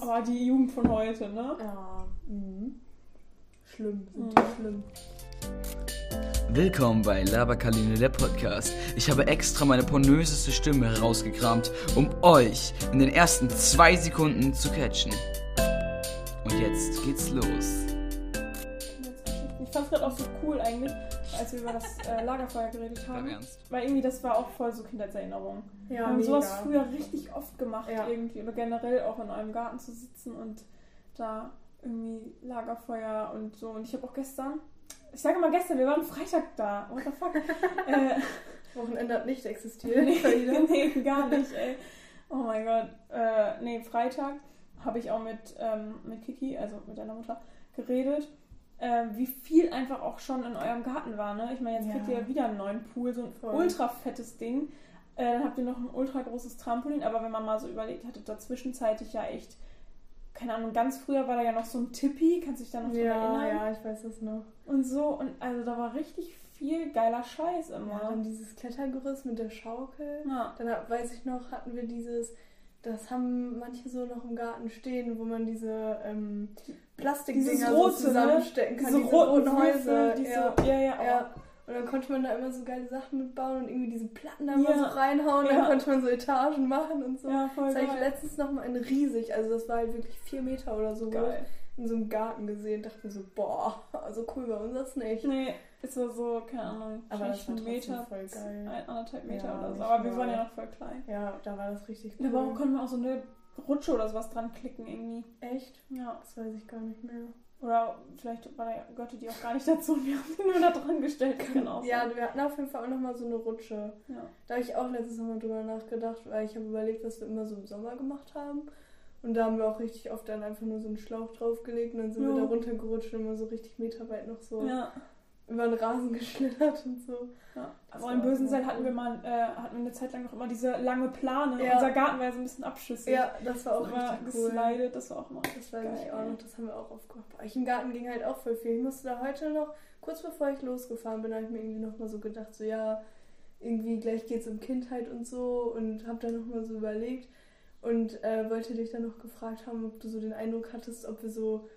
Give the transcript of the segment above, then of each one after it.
Aber die Jugend von heute, ne? Ja. Mhm. Schlimm, sind Mhm. die schlimm. Willkommen bei Laberkaline der Podcast. Ich habe extra meine pornöseste Stimme herausgekramt, um euch in den ersten zwei Sekunden zu catchen. Und jetzt geht's los. Ich fand's gerade auch so cool eigentlich, als wir über das äh, Lagerfeuer geredet haben. Ernst. Weil irgendwie das war auch voll so Kindheitserinnerung. Ja, wir haben mega. sowas früher richtig oft gemacht Ja. irgendwie. Oder generell auch in eurem Garten zu sitzen und da irgendwie Lagerfeuer und so. Und ich habe auch gestern, ich sage mal gestern, wir waren Freitag da. What the fuck? äh, Wochenende hat nicht existiert. nee, nee, gar nicht, ey. Oh mein Gott. Äh, nee, Freitag habe ich auch mit, ähm, mit Kiki, also mit deiner Mutter, geredet. Ähm, wie viel einfach auch schon in eurem Garten war, ne? Ich meine, jetzt Ja. kriegt ihr ja wieder einen neuen Pool, so ein Voll. ultra fettes Ding. Äh, dann habt ihr noch ein ultra großes Trampolin, aber wenn man mal so überlegt, hattet da zwischenzeitlich ja echt, keine Ahnung, ganz früher war da ja noch so ein Tippi, kannst du dich da noch dran Ja, erinnern? ja, ich weiß das noch. Und so, und also da war richtig viel geiler Scheiß Ja, immer. dann dieses Klettergerüst mit der Schaukel. Ja. Dann weiß ich noch, hatten wir dieses, das haben manche so noch im Garten stehen, wo man diese ähm, Plastikdinger Dieses so rote, ne? zusammenstecken kann. Diese roten Häuser. Würfel, diese, ja. ja, ja, ja. Und dann konnte man da immer so geile Sachen mitbauen und irgendwie diese Platten da Ja. mal so reinhauen. Ja. Dann konnte man so Etagen machen und so. ja, voll Das habe ich letztens noch mal in riesig, also das war halt wirklich vier Meter oder so Geil. in so einem Garten gesehen. Dachte mir so, boah, so cool bei uns das nicht. Nee, es war so, keine Ahnung, Aber das war Meter, voll geil. ein, anderthalb Meter Ja, oder so. Aber wir waren ja noch voll klein. Ja, da war das richtig cool. Da war- konnten wir auch so eine Rutsche oder sowas dran klicken irgendwie. Echt? Ja. Das weiß ich gar nicht mehr. Oder vielleicht war da, gehörte die auch gar nicht dazu und wir haben sie nur da dran gestellt. Auch Ja, wir hatten auf jeden Fall auch noch mal so eine Rutsche. ja. Da habe ich auch letztes Mal drüber nachgedacht, weil ich habe überlegt, was wir immer so im Sommer gemacht haben. Und da haben wir auch richtig oft dann einfach nur so einen Schlauch draufgelegt und dann sind wir Ja. da runtergerutscht und immer so richtig meterweit noch so Ja. Über den Rasen geschlittert und so. ja. Aber in war immer hatten wir mal äh, hatten wir eine Zeit lang noch immer diese lange Plane. Ja. Unser Garten war ja so ein bisschen abschüssig. Ja, das war auch so immer cool. geslidet, das war auch immer Das ich geil, auch noch, das haben wir auch oft gemacht. Bei euch im Garten ging halt auch voll viel. Ich musste da heute noch, kurz bevor ich losgefahren bin, habe ich mir irgendwie noch mal so gedacht, so ja, irgendwie gleich geht's um Kindheit und so und habe dann noch mal so überlegt und äh, wollte dich dann noch gefragt haben, ob du so den Eindruck hattest, ob wir so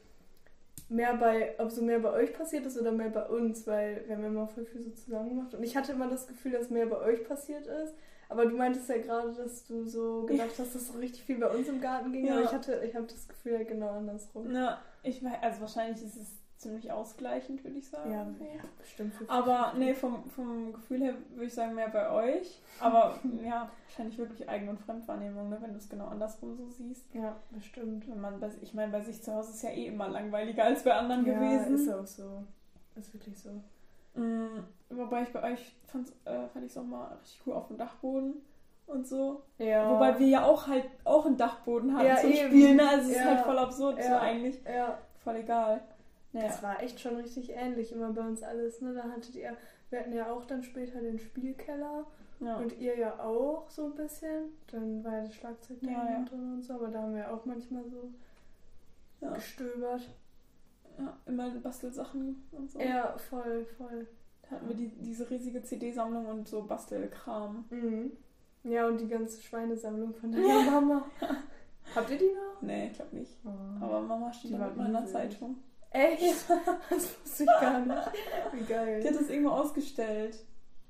mehr bei, ob so mehr bei euch passiert ist oder mehr bei uns, weil wir haben ja immer voll viel so zusammen gemacht und ich hatte immer das Gefühl, dass mehr bei euch passiert ist. Aber du meintest ja gerade, dass du so gedacht hast, dass so richtig viel bei uns im Garten ging. Ja. Aber ich hatte, ich habe das Gefühl ja genau andersrum. Na, ich weiß, also wahrscheinlich ist es ziemlich ausgleichend, würde ich sagen. Ja, ja bestimmt. Aber nee, vom, vom Gefühl her würde ich sagen, mehr bei euch. Aber ja, wahrscheinlich wirklich Eigen- und Fremdwahrnehmung, ne, wenn du es genau andersrum so siehst. Ja, bestimmt. Wenn man bei, ich meine, bei sich zu Hause ist ja eh immer langweiliger als bei anderen Ja, gewesen. ist auch so. Ist wirklich so. Mm, wobei ich bei euch fand, äh, fand ich es auch mal richtig cool auf dem Dachboden und so. Ja. Wobei wir ja auch halt auch einen Dachboden haben Ja, zum eben. Spielen. Ne? Also es ist Ja. halt voll absurd, so Ja. eigentlich. Ja, Voll egal. Naja. das war echt schon richtig ähnlich immer bei uns alles. Ne? Da hattet ihr, wir hatten ja auch dann später den Spielkeller Ja. und ihr ja auch so ein bisschen. Dann war ja das Schlagzeug da Ja, ja. drin und so, aber da haben wir auch manchmal so Ja. gestöbert. ja, immer Bastelsachen und so. Ja, voll, voll. Da hatten wir die, diese riesige CD-Sammlung und so Bastelkram. Mhm. Ja, und die ganze Schweinesammlung von deiner Mama. Habt ihr die noch? Nee, ich glaube nicht. Oh. Aber Mama steht Die war mit meiner. Zeitung. Echt? Das wusste ich gar nicht. Wie Die geil. hat das irgendwo ausgestellt.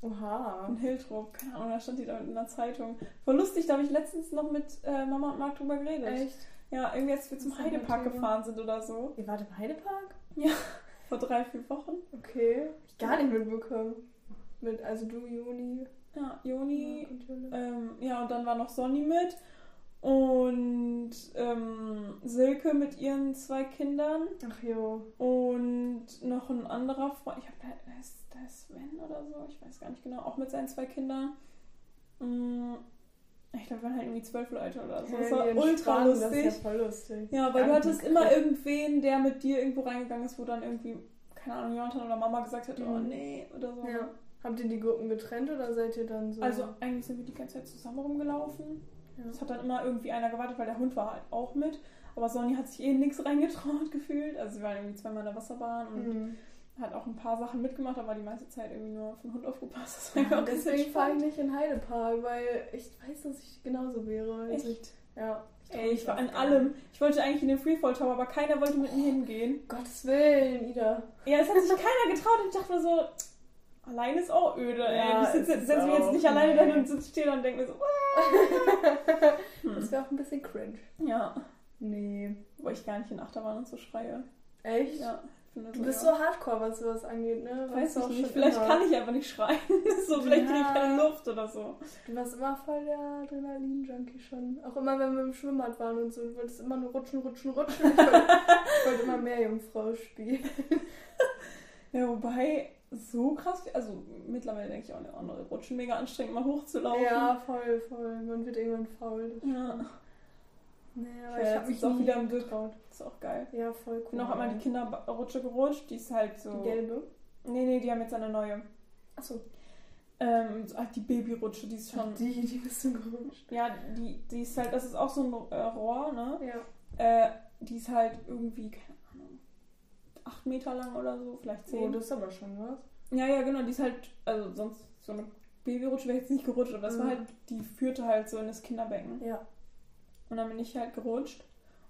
Oha. In Hiltrup. Keine Ahnung, da stand die da mit einer Zeitung. Voll lustig, da habe ich letztens noch mit äh, Mama und Marc drüber geredet. Echt? Ja, irgendwie als wir zum ein Heidepark gefahren sind oder so. Ihr wart im Heidepark? Vor drei, vier Wochen. Okay. Ich gar nicht mitbekommen. Mit, also du, Juni, Ja, Joni. Und Jule. Ähm, ja, und dann war noch Sonny mit. Und ähm, Silke mit ihren zwei Kindern. Ach jo. Und noch ein anderer Freund, ich habe da ist, da ist Sven oder so, ich weiß gar nicht genau, auch mit seinen zwei Kindern. Mm, Ich glaube, wir waren halt irgendwie zwölf Leute oder so. Das war ultra entspannen, Das lustig. ist ja voll lustig. Ja, weil Gar du hattest immer irgendwen, der mit dir irgendwo reingegangen ist, wo dann irgendwie, keine Ahnung, Jonathan oder Mama gesagt hat, oh Mhm. nee, oder so. Ja. Habt ihr die Gruppen getrennt oder seid ihr dann so? Also eigentlich sind wir die ganze Zeit zusammen rumgelaufen. Ja. Es hat dann immer irgendwie einer gewartet, weil der Hund war halt auch mit. Aber Sonny hat sich eh nix reingetraut gefühlt. Also sie waren irgendwie zweimal in der Wasserbahn und Mhm. hat auch ein paar Sachen mitgemacht, aber die meiste Zeit irgendwie nur auf den Hund aufgepasst. Das war Ja, deswegen fahre ich nicht in Heidepark, weil ich weiß, dass ich genauso wäre. Also ich, Echt? Ja. trau Ey, ich war an allem. Ich wollte eigentlich in den Freefall Tower, aber keiner wollte mit mir hingehen. Gottes Willen, Ida. Ja, es hat sich keiner getraut und ich dachte mir so, allein ist auch öde, ey. Ja, ich sitze es ist setz mich jetzt nicht alleine da und sitze stehe da und denke mir so, Das wäre auch ein bisschen cringe. ja. Nee. Wo ich gar nicht in Achterbahn und so schreie. Echt? Ja, Du bist ja. so hardcore, was sowas angeht, ne? Weiß ich auch nicht. Vielleicht immer. kann ich einfach nicht schreien. so, vielleicht kriege ich Ja. keine Luft oder so. Du warst immer voll der Adrenalin-Junkie schon. Auch immer, wenn wir im Schwimmbad waren und so. Du wolltest immer nur rutschen, rutschen, rutschen. Ich wollte, ich wollte immer mehr Jungfrau spielen. Ja, wobei, so krass, also mittlerweile denke ich auch eine andere Rutschen mega anstrengend, mal hochzulaufen. Ja, voll, voll. Man wird irgendwann faul. Ja, Nee, Ja, aber ich habe mich auch wieder im getraut. ist auch geil. Ja, voll cool. Ich bin auch einmal die Kinderrutsche gerutscht, die ist halt so. Die gelbe. Nee, nee, die haben jetzt eine neue. Achso. Ähm, so halt die Babyrutsche, die ist schon. Die, die bist du gerutscht. Ja, die, die ist halt, das ist auch so ein äh, Rohr, ne? Ja. Äh, die ist halt irgendwie, keine 8 Meter lang oder so, vielleicht 10. Oh, das ist aber schon was. Ja, ja, genau, die ist halt, also sonst so eine Babyrutsche wäre jetzt nicht gerutscht, aber das mhm. war halt, die führte halt so in das Kinderbecken. Ja. Und dann bin ich halt gerutscht.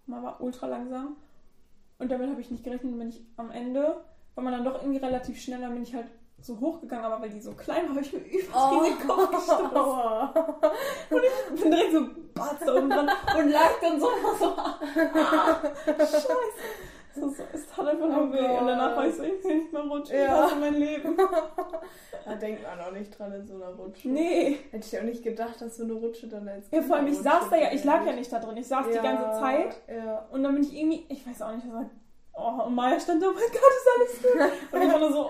Und man war ultra langsam. Und damit habe ich nicht gerechnet, bin ich am Ende, war man dann doch irgendwie relativ schnell, dann bin ich halt so hochgegangen, aber weil die so klein war, habe ich mir übelst oh. den Kopf oh. gestoßen. Und ich bin direkt so batz da oben und lag dann so, so ah, scheiße. So, so, es tat einfach nur Oh weh. Und danach war ich so, ich will nicht mehr rutschen. Ja. Ich hasse mein Leben. Da denkt man auch nicht dran in so einer Rutsche. Nee. Hätte ich auch nicht gedacht, dass so eine Rutsche dann als Ja, vor allem, ich Kinderrutsche saß da ja, ich lag ja nicht da drin. Ich saß die Ja, ganze Zeit. Ja. Und dann bin ich irgendwie, ich weiß auch nicht, was war. Oh, und Maya stand da, oh mein Gott, ist alles gut. Und ich war nur so.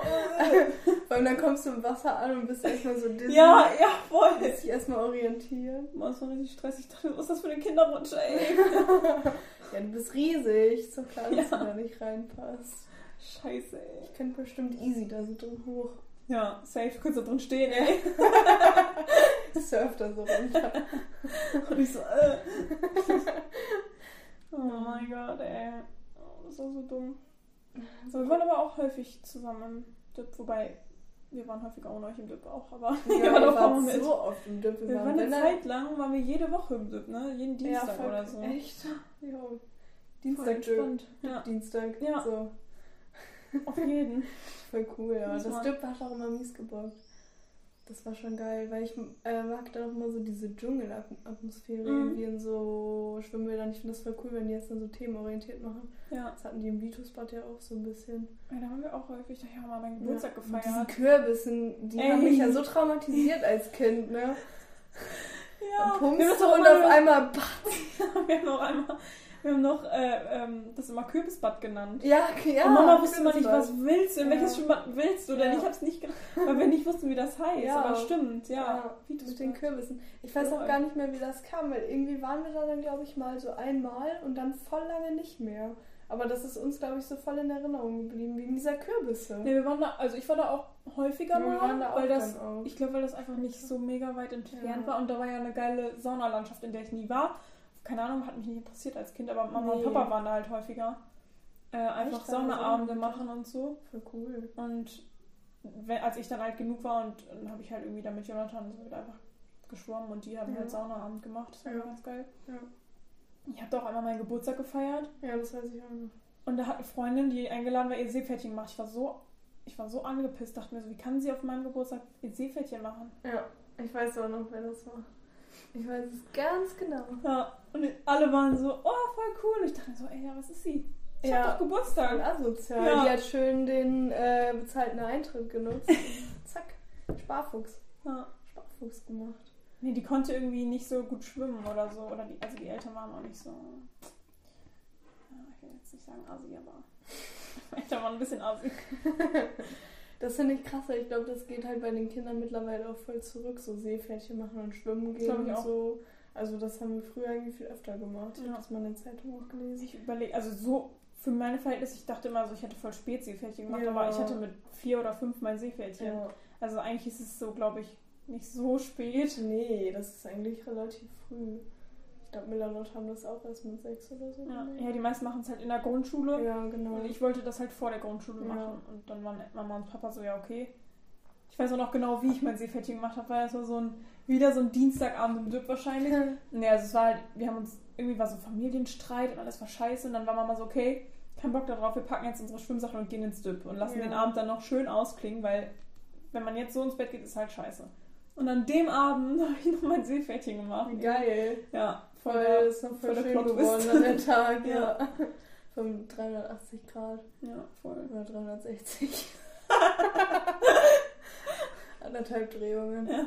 Vor allem dann kommst du im Wasser an und bist erstmal so dizzy. ja, ja, voll. Musst dich erstmal orientieren. Boah, das war richtig stressig. Ich dachte, was ist das für eine Kinderrutsche, ey? Ja, du bist riesig. Doch klar, dass Ja. du da nicht reinpasst. Scheiße, ey. Ich könnte bestimmt easy da so drin hoch. Ja, safe, kurz da drin stehen, ey. Surf da so runter. Und ich so, äh. Oh mein Gott, ey. Das war so dumm. So, wir waren aber auch häufig zusammen im Dip, wobei wir waren häufiger ohne euch im Dip auch, aber wir Ja, waren wir auch kaum waren mit. so oft im Dip. Wir waren eine Zeit lang, waren wir jede Woche im Dip, ne? Jeden Dienstag voll- oder so. Echt? Ja. Dienstag, Dip. Ja, Dienstag. Ja. So. auf jeden. Voll cool, ja. Das man- Dip hat auch immer mies gebockt. Das war schon geil, weil ich äh, mag dann auch immer so diese Dschungelatmosphäre Mhm. irgendwie in so Schwimmbädern. Ich finde das voll cool, wenn die jetzt dann so themenorientiert machen. Ja. Das hatten die im Vitus-Bad ja auch so ein bisschen. ja, da haben wir auch häufig, da haben wir mal meinen Geburtstag Ja, gefeiert. Kürbissen, die Ey. haben mich ja so traumatisiert als Kind, ne? Ja, und pumpst du und auch auf einmal, wir haben noch einmal, wir haben noch äh, ähm, das immer Kürbisbad genannt. ja, ja. und Mama wusste immer nicht, was willst du, in Ja. welches Schwimmbad willst du, denn Ja. ich hab's nicht gedacht, weil wir nicht wussten, wie das heißt. Ja. Aber stimmt, ja. Ja, Vitusbad. mit den Kürbissen. Ich weiß auch gar nicht mehr, wie das kam, weil irgendwie waren wir da dann, glaube ich, mal so einmal und dann voll lange nicht mehr. Aber das ist uns, glaube ich, so voll in Erinnerung geblieben, wegen dieser Kürbisse. Nee, wir waren da, also ich war da auch häufiger mal, da weil das, auch. ich glaube, weil das einfach nicht so mega weit entfernt war und da war ja eine geile Saunalandschaft, in der ich nie war. Keine Ahnung, hat mich nicht interessiert als Kind, aber Mama Nee. und Papa waren da halt häufiger. Äh, einfach Saunaabende Sauna machen und so. Voll cool. Und wenn, als ich dann alt genug war und dann habe ich halt irgendwie da mit Jonathan so einfach geschwommen und die haben Ja. halt Saunaabend gemacht. Das war Ja. ganz geil. Ja. Ich habe da auch einmal meinen Geburtstag gefeiert Ja, das weiß ich auch noch. und da hat eine Freundin, die eingeladen war, ihr Seepferdchen gemacht. Ich war so, ich war so angepisst, dachte mir so, wie kann sie auf meinem Geburtstag ihr Seepferdchen machen? Ja, ich weiß auch noch, wer das war. Ich weiß es ganz genau. Ja, und alle waren so, oh, voll cool. Ich dachte so, ey, ja, was ist sie? Ich Ja. hab doch Geburtstag. asozial. Ja. Die hat schön den äh, bezahlten Eintritt genutzt. Zack, Sparfuchs. Ja. Sparfuchs gemacht. Nee, die konnte irgendwie nicht so gut schwimmen oder so. Oder die, also die Eltern waren auch nicht so. Ja, ich will jetzt nicht sagen Asi, aber. Die Eltern waren ein bisschen Asi. Das finde ich krasser. Ich glaube, das geht halt bei den Kindern mittlerweile auch voll zurück. So Seepferdchen machen und schwimmen gehen ich und auch. so. Also das haben wir früher irgendwie viel öfter gemacht. Ich Ja. habe das mal in der Zeitung auch gelesen. Ich überlege, also so für meine Verhältnisse, ich dachte immer so, ich hätte voll spät Seepferdchen gemacht, Ja. aber ich hatte mit vier oder fünf mein Seepferdchen. Ja. Also eigentlich ist es so, glaube ich, nicht so spät. Nee, das ist eigentlich relativ früh. Ich glaube, Millanot haben das auch erst mit sechs oder so. Ja, ja die meisten machen es halt in der Grundschule. ja genau. Und ich wollte das halt vor der Grundschule Ja. machen. Und dann waren Mama und Papa so, ja, okay. Ich weiß auch noch genau, wie ich mein Seepferdchen gemacht habe, weil es war so ein, wieder so ein Dienstagabend im Dip wahrscheinlich. Nee, also es war halt, wir haben uns, irgendwie war so Familienstreit und alles war scheiße und dann war Mama so, okay, kein Bock darauf, wir packen jetzt unsere Schwimmsachen und gehen ins Dip und lassen Ja. den Abend dann noch schön ausklingen, weil wenn man jetzt so ins Bett geht, ist halt scheiße. Und an dem Abend habe ich noch mein Seepferdchen gemacht. Geil. Ja, Voll, der- ist noch voll, voll schön geworden an der Tag, ja. Ja. Von 380 Grad Ja, voll. oder 360. Anderthalb Drehungen. Ja.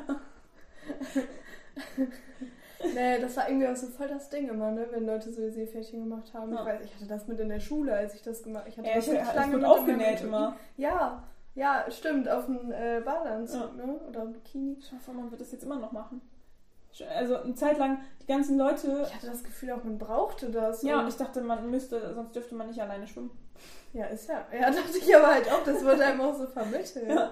nee, das war irgendwie auch so voll das Ding immer, ne? wenn Leute so Seepferdchen gemacht haben. Ja. Ich weiß, ich hatte das mit in der Schule, als ich das gemacht ich hatte Ja, das ich, mit aufgenäht immer. Ja, ja, stimmt, auf dem äh, Badeanzug, ne? Oder Bikini. Ich hoffe, man wird das jetzt immer noch machen. Also eine Zeit lang, die ganzen Leute. Ich hatte das Gefühl auch, man brauchte das. Ja, und- ich dachte, man müsste, sonst dürfte man nicht alleine schwimmen. ja, ist ja. Ja, dachte ich aber halt auch, das wurde einem auch so vermittelt. Ja.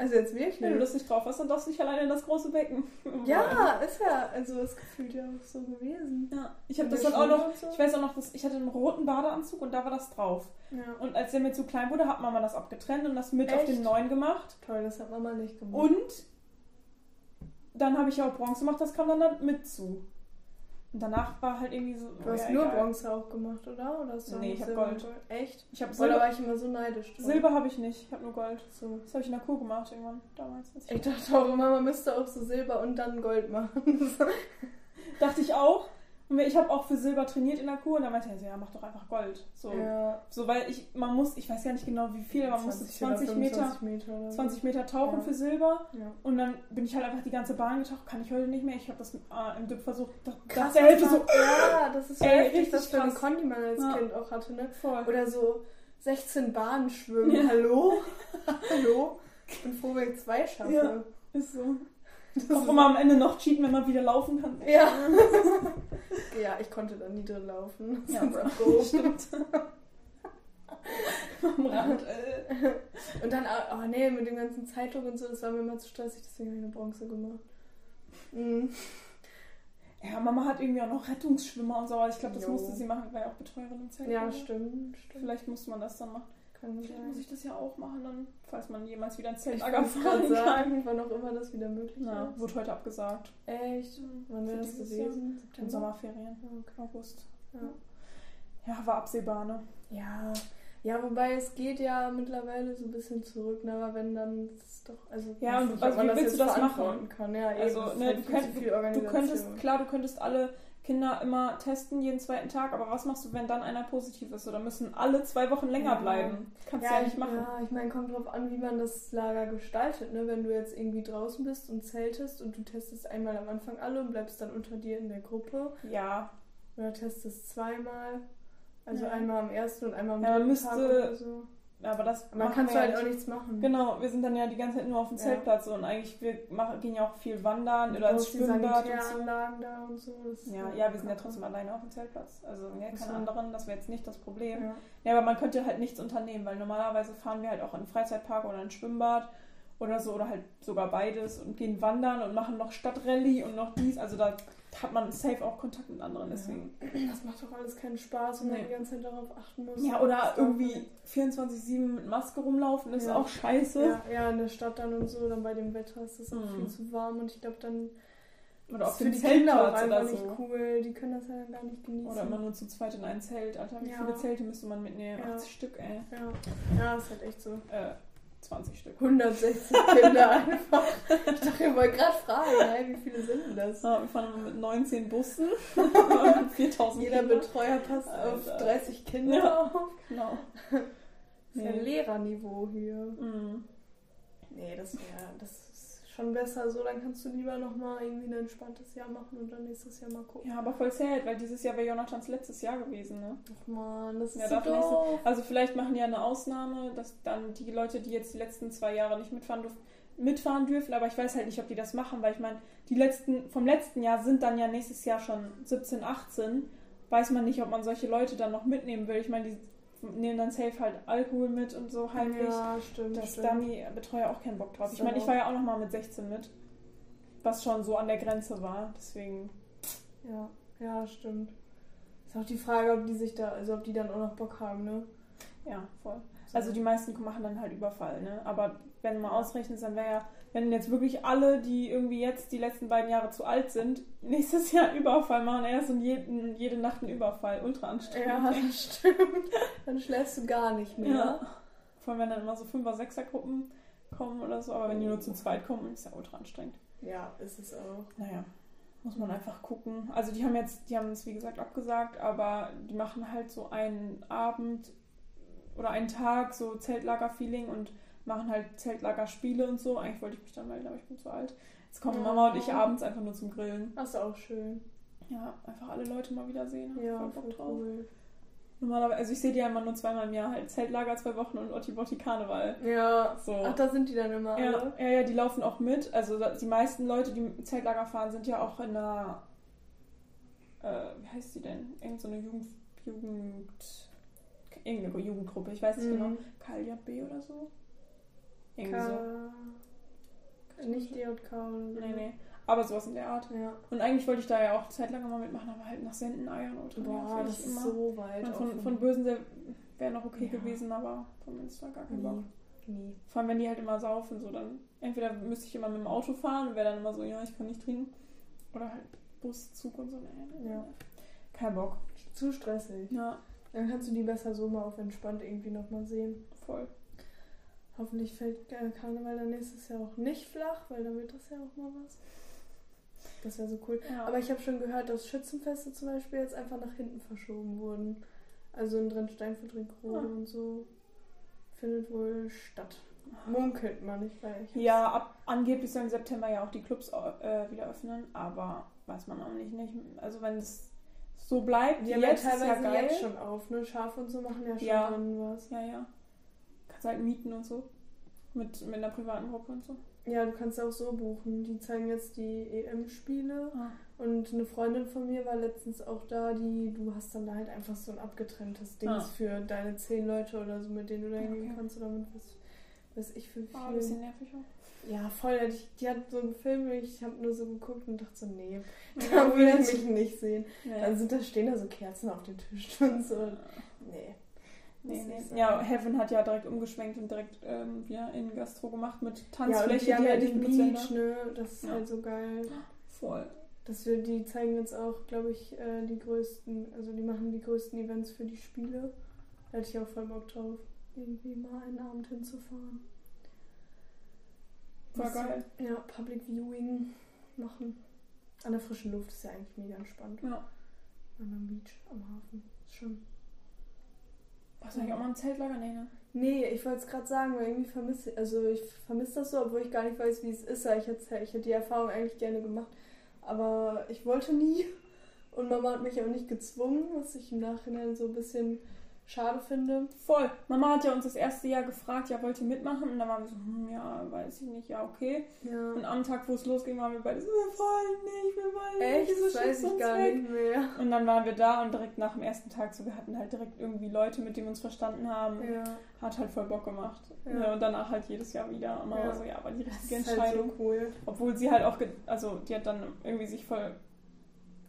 Also jetzt wirklich. Wenn du das nicht drauf hast, dann darfst du nicht alleine in das große Becken. Ja, ist ja, also es gefühlt ja auch so gewesen. Ja, ich habe das dann auch noch, so? ich weiß auch noch, dass ich hatte einen roten Badeanzug und da war das drauf. Ja. Und als der mir zu klein wurde, hat Mama das abgetrennt und das mit auf Echt? den neuen gemacht. Toll, das hat Mama nicht gemacht. Und dann habe ich ja auch Bronze gemacht, das kam dann da mit zu. Und danach war halt irgendwie so. Du hast ja, nur egal. Bronze auch gemacht, oder? oder hast du Nee, ich hab Silber Gold. und Echt? Ich habe da Silber, war ich immer so neidisch. drauf. Silber habe ich nicht, ich habe nur Gold. So. Das habe ich in der Kur gemacht irgendwann damals. als ich- Ich dachte auch immer, man müsste auch so Silber und dann Gold machen. Dachte ich auch. Und ich habe auch für Silber trainiert in der Kur und dann meinte er so, ja, mach doch einfach Gold. So, ja. so weil ich, man muss, ich weiß ja nicht genau wie viel, aber man musste 20 oder Meter, 25 Meter oder so. 20 Meter tauchen Ja. für Silber. Ja. Und dann bin ich halt einfach die ganze Bahn getaucht, kann ich heute nicht mehr. Ich habe das äh, im Dip versucht, da Krass, der Hälfte so, Ja, das ist so Ey, heftig, richtig was für eine krass. Kondi man als Ja. Kind auch hatte, ne? voll. Oder so 16 Bahnen schwimmen. Ja. Hallo? Hallo? Ich bin froh, wenn ich zwei schaffe. Ja. Ist so. Das ist- immer am Ende noch cheaten, wenn man wieder laufen kann. Ja. ja, ich konnte da nie drin laufen. Ja, Das Bro. Stimmt. Am Rand. Äh. Und dann, oh nee, mit dem ganzen Zeitdruck und so, das war mir immer zu stressig, deswegen habe ich eine Bronze gemacht. Mhm. Ja, Mama hat irgendwie auch noch Rettungsschwimmer und so, aber ich glaube, das Jo. musste sie machen, weil auch Betreuerin im Zelt Ja, stimmt, stimmt. Vielleicht musste man das dann machen. Kann Vielleicht sein. muss ich das ja auch machen, dann, falls man jemals wieder ins Ich Zeltlager fahren kann. wann auch immer das wieder möglich Na, ist. wurde heute abgesagt. Echt? Wann wäre das gewesen? In Sommerferien. Okay. August. Ja. Ja, war absehbar, ne? Ja. ja, wobei es geht ja mittlerweile so ein bisschen zurück, ne? aber wenn dann ist doch, also Ja, und nicht, also wie willst du das machen? Kann. Ja, Also, eben, ne, halt du könnt- Du könntest, klar, du könntest alle Kinder immer testen, jeden zweiten Tag, aber was machst du, wenn dann einer positiv ist? Oder müssen alle zwei Wochen länger Ja. bleiben? Kannst ja, du ja nicht ich, machen. Ja, ich meine, kommt drauf an, wie man das Lager gestaltet. Ne? Wenn du jetzt irgendwie draußen bist und zeltest und du testest einmal am Anfang alle und bleibst dann unter dir in der Gruppe Ja, oder testest zweimal. Also Ja. einmal am ersten und einmal am Ja, dritten Tag müsste- oder so. Aber das machen kannst du halt ja auch nicht. nichts machen. Genau, wir sind dann ja die ganze Zeit nur auf dem Ja. Zeltplatz und eigentlich wir machen, gehen ja auch viel wandern oder ins Schwimmbad und so. Da und so. Ja, ja, wir sind ja trotzdem alleine auf dem Zeltplatz. Also ja, so. keine anderen, das wäre jetzt nicht das Problem. Ja. Ja, aber man könnte halt nichts unternehmen, weil normalerweise fahren wir halt auch in einen Freizeitpark oder ein Schwimmbad oder so oder halt sogar beides und gehen wandern und machen noch Stadtrallye und noch dies. Also da hat man safe auch Kontakt mit anderen, deswegen. Das macht doch alles keinen Spaß, wenn man Nee. die ganze Zeit darauf achten muss. Ja, oder irgendwie 24-7 mit Maske rumlaufen, ist Ja. auch scheiße. Ja, ja, in der Stadt dann und so, dann bei dem Wetter ist das auch Mhm. viel zu warm und ich glaube, dann Oder auf für dem die Kinder auch einfach oder nicht so. cool. Die können das ja dann gar nicht genießen. Oder immer nur zu zweit in ein Zelt. Alter, wie Ja. viele Zelte müsste man mitnehmen? Ja. 80 Stück, ey. ja. ja, ist halt echt so. Äh, 20 Stück. 160 Kinder einfach. Ich dachte, ihr wollt gerade fragen, hey, wie viele sind denn das? Ja, wir fahren mit 19 Bussen. 4000 Jeder Kinder. Betreuer passt auf Alter. 30 Kinder Ja. auf. Genau. Das ist ja Nee. Lehrerniveau hier. Mhm. Nee, das wäre, das schon besser so. Dann kannst du lieber nochmal irgendwie ein entspanntes Jahr machen und dann nächstes Jahr mal gucken. Ja, aber voll sad, weil dieses Jahr wäre Jonathans letztes Jahr gewesen, ne? Ach man, das ist Ja, so doof. Also vielleicht machen die ja eine Ausnahme, dass dann die Leute, die jetzt die letzten zwei Jahre nicht mitfahren durften, mitfahren dürfen, aber ich weiß halt nicht, ob die das machen, weil ich meine, die letzten, vom letzten Jahr sind dann ja nächstes Jahr schon 17, 18. Weiß man nicht, ob man solche Leute dann noch mitnehmen will. Ich meine, die nehmen dann safe halt Alkohol mit und so heimlich. Ja, stimmt. Das stimmt. da die Betreuer auch keinen Bock drauf. Ich So. meine, ich war ja auch noch mal mit 16 mit, was schon so an der Grenze war. Deswegen, Ja, ja, stimmt. Ist auch die Frage, ob die sich da, also ob die dann auch noch Bock haben, ne? Ja, voll. Also die meisten machen dann halt Überfall, ne? Aber wenn du mal ausrechnest, dann wäre ja, wenn jetzt wirklich alle, die irgendwie jetzt die letzten beiden Jahre zu alt sind, nächstes Jahr Überfall machen, erst und jeden, jede Nacht einen Überfall. Ultra anstrengend. Ja, das stimmt. Dann schläfst du gar nicht mehr. Ja. Vor allem, wenn dann immer so Fünfer-, Sechser-Gruppen kommen oder so, aber wenn die nur zu zweit kommen, ist ja ultra anstrengend. Ja, ist es auch. Naja, muss man einfach gucken. Also die haben jetzt, die haben es wie gesagt abgesagt, aber die machen halt so einen Abend oder einen Tag so Zeltlager-Feeling und machen halt Zeltlagerspiele und so. Eigentlich wollte ich mich dann melden, aber ich bin zu alt. Jetzt kommen Ja. Mama und ich abends einfach nur zum Grillen. Das ist auch schön. Ja, einfach alle Leute mal wiedersehen. Ja, voll Bock drauf. cool. Normalerweise, also ich sehe die ja immer nur zweimal im Jahr, halt Zeltlager zwei Wochen und Otti Botti Karneval. Ja. So. Ach, da sind die dann immer Ja, alle. ja, ja, die laufen auch mit. Also die meisten Leute, die Zeltlager fahren, sind ja auch in einer, äh, wie heißt die denn? Irgend so eine Jugend, Jugend, irgendeine Jugendgruppe, ich weiß nicht genau. Mhm. Kalja B oder so? Irgendwie so. K nicht DJK oder so. Nee, nee. Aber sowas in der Art. Ja. Und eigentlich wollte ich da ja auch zeitlang mal mitmachen, aber halt nach Sendeneiern oder Boah, das ist so weit. Und auch von, von Bösen wäre noch okay Ja. gewesen, aber von Münster gar kein Bock. Nee. Nee. Vor allem, wenn die halt immer saufen, so dann entweder müsste ich immer mit dem Auto fahren und wäre dann immer so, ja, ich kann nicht trinken. Oder halt Bus, Zug und so. Nee, nee, Ja. nee. Kein Bock. Zu stressig. Ja, Dann kannst du die besser so mal auf entspannt irgendwie nochmal sehen. voll. Hoffentlich fällt Karneval dann nächstes Jahr auch nicht flach, weil dann wird das ja auch mal was. Das wäre so cool. Ja. Aber ich habe schon gehört, dass Schützenfeste zum Beispiel jetzt einfach nach hinten verschoben wurden. Also in Drensteinfurt, Rinkrode Ah. und so findet wohl statt. Munkelt man, ich weiß. ich hab's- ja, ab, angeblich sollen im September ja auch die Clubs äh, wieder öffnen, aber weiß man auch nicht. nicht. Also wenn es so bleibt, Die wie haben ja jetzt, ist teilweise ja geil. jetzt schon auf, ne? Schaf und so machen ja schon Ja. was. Ja, ja. Halt mieten und so. Mit, mit einer privaten Gruppe und so. Ja, du kannst auch so buchen. Die zeigen jetzt die EM-Spiele. Und eine Freundin von mir war letztens auch da, die, du hast dann halt einfach so ein abgetrenntes Ding Ah. für deine zehn Leute oder so, mit denen du da hingehen Okay. kannst oder mit was, was ich für War ein viel. bisschen nervig auch. Ja, voll. Die, die hat so einen Film, ich habe nur so geguckt und dachte so, nee, Ja, da will ich mich nicht sehen. Nee. Dann sind da, stehen da so Kerzen auf dem Tisch und so. Nee. Nee, nee. Ja, Heaven hat ja direkt umgeschwenkt und direkt ähm, wieder in Gastro gemacht mit Ja, und Tanzfläche, die haben ja halt den Beach, ne? Das ist Ja. halt so geil. Voll. Das wir, die zeigen jetzt auch, glaube ich, äh, die größten, also die machen die größten Events für die Spiele. Da hätte ich auch voll Bock drauf, irgendwie mal einen Abend hinzufahren. War geil. Ja, Public Viewing machen. An der frischen Luft ist ja eigentlich mega entspannt. Ja. An am Beach, am Hafen. Ist schon. Warst du eigentlich auch mal im Zeltlager? Nee, ne? Nee, ich wollte es gerade sagen, weil irgendwie vermisse also ich vermisse das so, obwohl ich gar nicht weiß, wie es ist. Ich hätte, ich hätte die Erfahrung eigentlich gerne gemacht, aber ich wollte nie und Mama hat mich auch nicht gezwungen, was ich im Nachhinein so ein bisschen schade finde. Voll. Mama hat ja uns das erste Jahr gefragt, ja, wollt ihr mitmachen? Und dann waren wir so, hm, ja, weiß ich nicht, ja, okay. Ja. Und am Tag, wo es losging, waren wir beide so, wir wollen nicht, wir wollen Echt? nicht. wieso Das weiß ich gar weg? nicht mehr. Und dann waren wir da und direkt nach dem ersten Tag so, wir hatten halt direkt irgendwie Leute, mit denen wir uns verstanden haben. Ja. Hat halt voll Bock gemacht. Ja. Ja. und danach halt jedes Jahr wieder. Mama Ja. so, ja, war die richtige ist halt Entscheidung. so cool. Obwohl sie halt auch, also die hat dann irgendwie sich voll,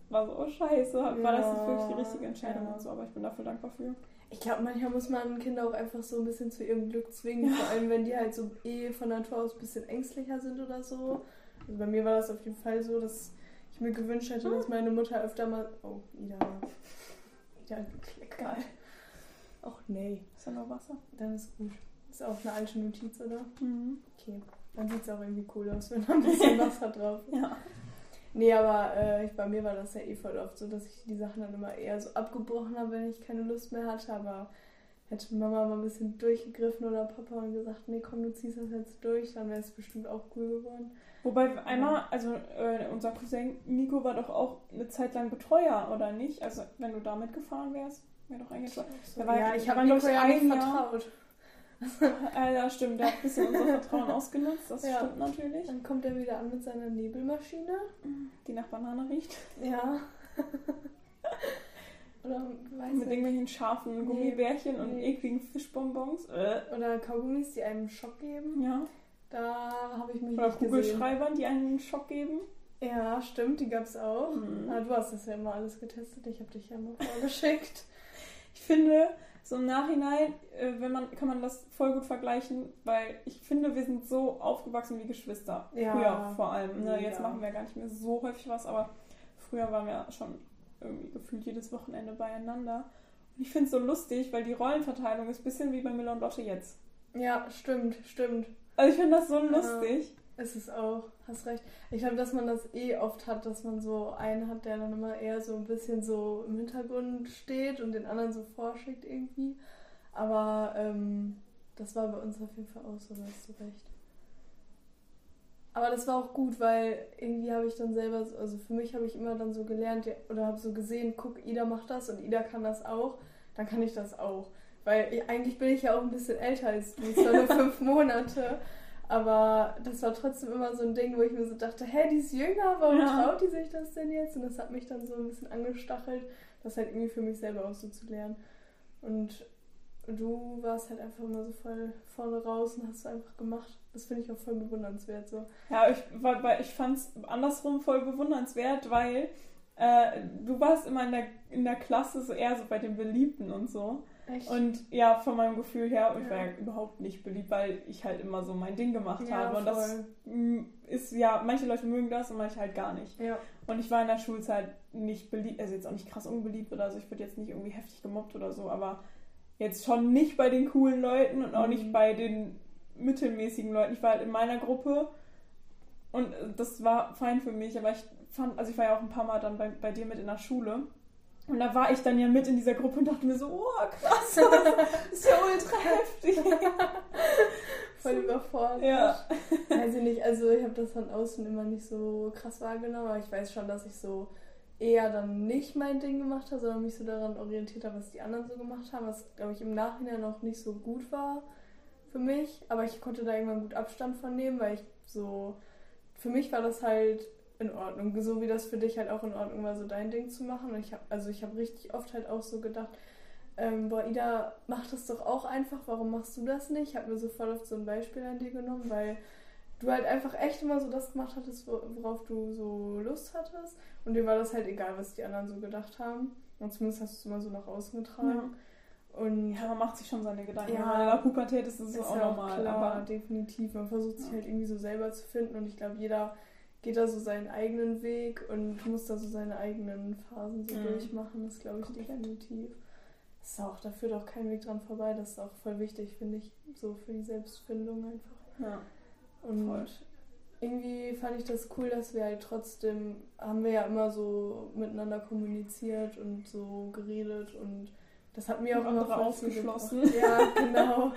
war so, oh scheiße, war das jetzt Ja. wirklich die richtige Entscheidung Ja. und so. Aber ich bin dafür dankbar für. Ich glaube, manchmal muss man Kinder auch einfach so ein bisschen zu ihrem Glück zwingen, vor allem wenn die halt so eh von Natur aus ein bisschen ängstlicher sind oder so. Also bei mir war das auf jeden Fall so, dass ich mir gewünscht hätte, dass meine Mutter öfter mal. Oh, Ida. Ida geklickt. Geil. Ach nee, Ist ja nur Wasser. dann ist gut. Ist auch eine alte Notiz, oder? Mhm. Okay. Dann sieht es auch irgendwie cool aus, wenn da ein bisschen Wasser drauf ist. Ja. Nee, aber äh, bei mir war das ja eh voll oft so, dass ich die Sachen dann immer eher so abgebrochen habe, wenn ich keine Lust mehr hatte. Aber hätte Mama mal ein bisschen durchgegriffen oder Papa und gesagt, nee, komm, du ziehst das jetzt durch, dann wäre es bestimmt auch cool geworden. Wobei einmal, also äh, unser Cousin Nico war doch auch eine Zeit lang Betreuer, oder nicht? Also wenn du da mitgefahren wärst, wäre doch eigentlich. So, ja, ich habe Nico ja nicht vertraut. Äh, ja, stimmt, der hat ein bisschen unser Vertrauen ausgenutzt, das Ja. stimmt natürlich. Dann kommt er wieder an mit seiner Nebelmaschine. Die nach Banane riecht. Ja. oder weiß mit nicht. irgendwelchen scharfen Nee. Gummibärchen und Nee. ekligen Fischbonbons. Äh. Oder Kaugummis, die einem Schock geben. Ja. Da habe ich mich Oder nicht gesehen. Kugelschreibern, die einen Schock geben. Ja, stimmt, die gab es auch. Mhm. Ah, du hast das ja immer alles getestet. Ich habe dich ja mal vorgeschickt. Ich finde, so im Nachhinein, äh, wenn man, kann man das voll gut vergleichen, weil ich finde, wir sind so aufgewachsen wie Geschwister. Ja. Früher vor allem. Ne? Jetzt Ja. machen wir gar nicht mehr so häufig was, aber früher waren wir schon irgendwie gefühlt jedes Wochenende beieinander. Und ich finde es so lustig, weil die Rollenverteilung ist ein bisschen wie bei Miller und Lotte jetzt. Ja, stimmt, stimmt. Also ich finde das so lustig. Ist es auch, hast recht. Ich glaube, dass man das eh oft hat, dass man so einen hat, der dann immer eher so ein bisschen so im Hintergrund steht und den anderen so vorschickt irgendwie. Aber ähm, das war bei uns auf jeden Fall auch so, da hast du recht. Aber das war auch gut, weil irgendwie habe ich dann selber, so- also für mich habe ich immer dann so gelernt oder habe so gesehen, guck, Ida macht das und Ida kann das auch, dann kann ich das auch. Weil ich, eigentlich bin ich ja auch ein bisschen älter als du, zwar nur fünf Monate, aber das war trotzdem immer so ein Ding, wo ich mir so dachte, hä, die ist jünger, warum Ja. traut die sich das denn jetzt? Und das hat mich dann so ein bisschen angestachelt, das halt irgendwie für mich selber auch so zu lernen. Und du warst halt einfach immer so voll vorne raus und hast es einfach gemacht. Das finde ich auch voll bewundernswert so. Ja, ich, weil ich fand es andersrum voll bewundernswert, weil äh, du warst immer in der, in der Klasse so eher so bei den Beliebten und so. Echt? Und ja, von meinem Gefühl her, ich Ja. war ja überhaupt nicht beliebt, weil ich halt immer so mein Ding gemacht Ja, habe. Und das voll. mm, ist ja, manche Leute mögen das und manche halt gar nicht. ja. Und ich war in der Schulzeit nicht beliebt, also jetzt auch nicht krass unbeliebt oder so, ich wurde jetzt nicht irgendwie heftig gemobbt oder so, aber jetzt schon nicht bei den coolen Leuten und auch Mhm. nicht bei den mittelmäßigen Leuten. Ich war halt in meiner Gruppe und das war fein für mich, aber ich fand, also ich war ja auch ein paar Mal dann bei, bei dir mit in der Schule. Und da war ich dann ja mit in dieser Gruppe und dachte mir so, oh krass, das ist ja ultra heftig. Voll überfordert. Ja. Weiß ich nicht, also ich habe das von außen immer nicht so krass wahrgenommen, aber ich weiß schon, dass ich so eher dann nicht mein Ding gemacht habe, sondern mich so daran orientiert habe, was die anderen so gemacht haben, was glaube ich im Nachhinein auch nicht so gut war für mich, aber ich konnte da irgendwann gut Abstand von nehmen, weil ich so, für mich war das halt in Ordnung, so wie das für dich halt auch in Ordnung war, so dein Ding zu machen und ich habe, also ich habe richtig oft halt auch so gedacht, ähm, boah, Ida, mach das doch auch einfach, warum machst du das nicht? Ich habe mir so voll oft so ein Beispiel an dir genommen, weil du halt einfach echt immer so das gemacht hattest, wo- worauf du so Lust hattest. Und dir war das halt egal, was die anderen so gedacht haben. Und zumindest hast du es immer so nach außen getragen. Und Ja, man macht sich schon seine Gedanken. Ja. In der Pubertät ist, es ist auch ja normal. klar, Aber definitiv. Man versucht sich Ja. halt irgendwie so selber zu finden. Und ich glaube, jeder geht da so seinen eigenen Weg und muss da so seine eigenen Phasen so Mhm. durchmachen. Das glaube ich Komplett. definitiv. Das ist auch, da führt auch kein Weg dran vorbei. Das ist auch voll wichtig, finde ich, so für die Selbstfindung einfach. ja. Und Voll. irgendwie fand ich das cool, dass wir halt trotzdem, haben wir ja immer so miteinander kommuniziert und so geredet und das hat mir auch immer voll ausgeschlossen. Ja, genau.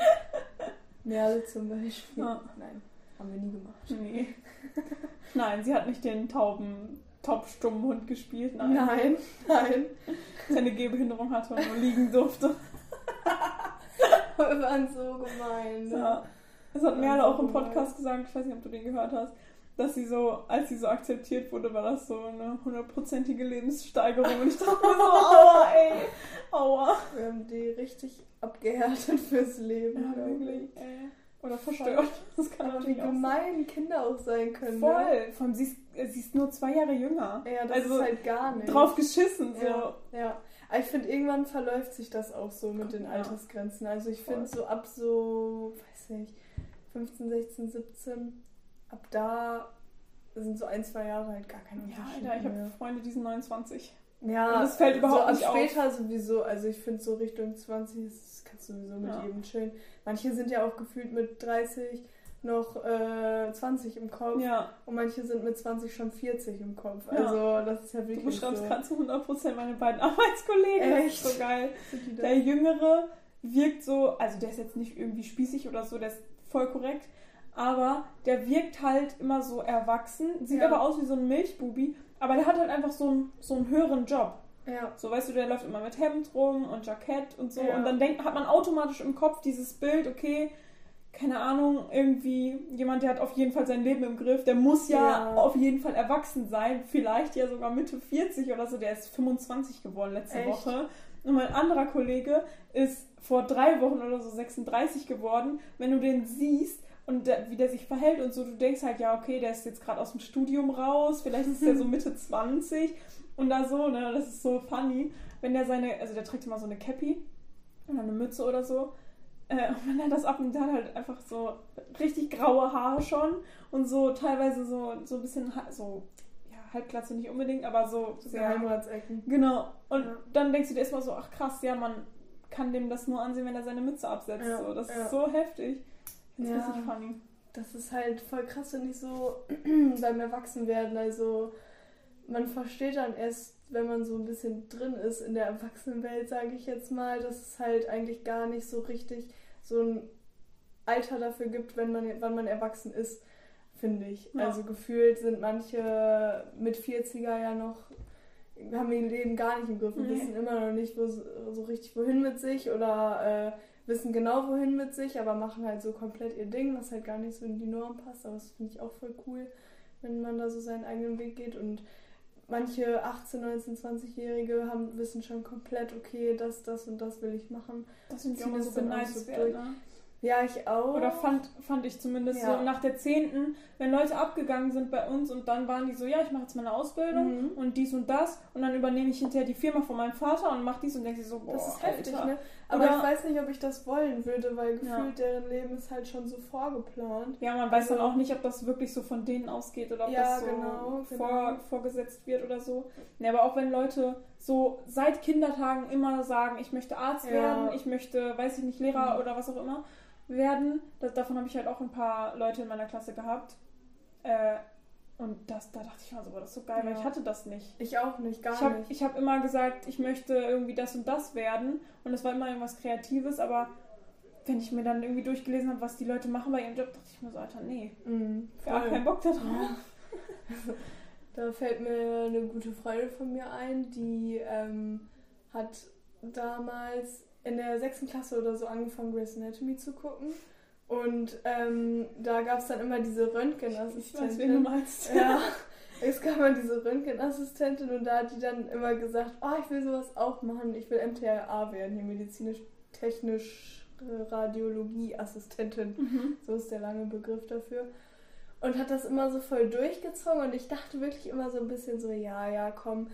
Merle zum Beispiel. Ja. Nein, haben wir nie gemacht. Nee. Nein, sie hat nicht den tauben, taubstummen Hund gespielt. Nein. Nein, nein. Der eine Gehbehinderung hatte und nur liegen durfte. Wir waren so gemein. ne? Ja. Das hat Merle so auch im gemein. Podcast gesagt, ich weiß nicht, ob du den gehört hast, dass sie so, als sie so akzeptiert wurde, war das so eine hundertprozentige Lebenssteigerung. Und ich dachte mir so, aua, ey, aua. Wir haben die richtig abgehärtet fürs Leben. Ja, wirklich, ey. Oder verstört. Das kann Aber wie natürlich auch sein. gemein Kinder auch sein können. Ne? Voll. Vor allem, sie ist, sie ist nur zwei Jahre jünger. Ja, das Also, ist halt gar nicht. Drauf geschissen, so. Ja, ja. Aber ich finde, irgendwann verläuft sich das auch so mit den Ja. Altersgrenzen. Also ich finde so ab so, weiß nicht, 15, 16, 17, ab da sind so ein, zwei Jahre halt gar kein Ja, Unterschied Alter, ich mehr. habe Freunde, die sind 29. Ja, Und das fällt überhaupt so nicht auf. später sowieso. Also ich finde so Richtung 20 das kannst du sowieso mit Ja. jedem chillen. Manche sind ja auch gefühlt mit 30 noch äh, 20 im Kopf Ja, und manche sind mit 20 schon 40 im Kopf. Ja. Also das ist ja du wirklich beschreibst so. gerade zu 100% meine beiden Arbeitskollegen. Echt? Das ist so geil. Der Jüngere wirkt so, also der ist jetzt nicht irgendwie spießig oder so, der ist voll korrekt, aber der wirkt halt immer so erwachsen, sieht Ja. aber aus wie so ein Milchbubi, aber der hat halt einfach so einen, so einen höheren Job. Ja. So, weißt du, der läuft immer mit Hemd rum und Jackett und so. Ja. Und dann denkt, hat man automatisch im Kopf dieses Bild, okay, keine Ahnung, irgendwie jemand, der hat auf jeden Fall sein Leben im Griff, der muss ja, Ja. auf jeden Fall erwachsen sein, vielleicht ja sogar Mitte 40 oder so, der ist 25 geworden letzte Echt? Woche. Und mein anderer Kollege ist vor drei Wochen oder so 36 geworden. Wenn du den siehst und wie der sich verhält und so, du denkst halt, ja, okay, der ist jetzt gerade aus dem Studium raus, vielleicht ist der so Mitte 20 und da so, ne, das ist so funny. Wenn der seine, also der trägt immer so eine Cappy oder eine Mütze oder so. Äh, und wenn er das abnimmt, der hat halt einfach so richtig graue Haare schon und so teilweise so, so ein bisschen so, ja, Halbglatze nicht unbedingt, aber so So sehr. Geheimratsecken. Genau. Und Ja. dann denkst du dir erstmal so, ach krass, ja, man kann dem das nur ansehen, wenn er seine Mütze absetzt. Ja, so. Das ja. ist so heftig. Das ist Ja. richtig funny. Das ist halt voll krass, finde ich, so beim Erwachsenwerden. Also man versteht dann erst, wenn man so ein bisschen drin ist in der Erwachsenenwelt, sage ich jetzt mal, dass es halt eigentlich gar nicht so richtig so ein Alter dafür gibt, wenn man, wann man erwachsen ist, finde ich. Ja. Also gefühlt sind manche mit 40er ja noch, haben ihr Leben gar nicht im Griff und Nee. wissen immer noch nicht wo, so richtig wohin mit sich oder äh, wissen genau wohin mit sich, aber machen halt so komplett ihr Ding, was halt gar nicht so in die Norm passt. Aber das finde ich auch voll cool, wenn man da so seinen eigenen Weg geht und manche 18, 19, 20-Jährige haben wissen schon komplett, okay, das, das und das will ich machen. Das Ziehen immer so so beneidenswert. durch. Ne? Ja, ich auch. Oder fand, fand ich zumindest Ja. so nach der 10., wenn Leute abgegangen sind bei uns und dann waren die so, ja, ich mache jetzt meine Ausbildung Mhm. und dies und das und dann übernehme ich hinterher die Firma von meinem Vater und mache dies und denke so, boah, das ist heftig, Alter. ne? Aber Oder- ich weiß nicht, ob ich das wollen würde, weil Ja. gefühlt deren Leben ist halt schon so vorgeplant. Ja, man weiß dann Also- auch nicht, ob das wirklich so von denen ausgeht oder ob Ja, das so genau, vor, genau. vorgesetzt wird oder so. Ne, aber auch wenn Leute so seit Kindertagen immer sagen, ich möchte Arzt Ja. werden, ich möchte, weiß ich nicht, Lehrer Mhm. oder was auch immer werden, das, davon habe ich halt auch ein paar Leute in meiner Klasse gehabt. Äh, und das, da dachte ich mir so, boah, das ist so geil, weil Ja. ich hatte das nicht. Ich auch nicht, gar Ich habe nicht. ich hab immer gesagt, ich möchte irgendwie das und das werden. Und es war immer irgendwas Kreatives, aber wenn ich mir dann irgendwie durchgelesen habe, was die Leute machen bei ihrem Job, dachte ich mir so, Alter, nee, Mhm, gar keinen Bock da drauf. Ja. Da fällt mir eine gute Freundin von mir ein, die ähm, hat damals in der sechsten Klasse oder so angefangen, Grey's Anatomy zu gucken. Und ähm, da gab es dann immer diese Ich weiß, wen du Röntgenassistentin. meinst. Ja, es gab mal diese Röntgenassistentin und da hat die dann immer gesagt, oh, ich will sowas auch machen, ich will MTRA werden, hier medizinisch-technisch Radiologie-Assistentin. Mhm. So ist der lange Begriff dafür. Und hat das immer so voll durchgezogen und ich dachte wirklich immer so ein bisschen so, ja, ja, komm,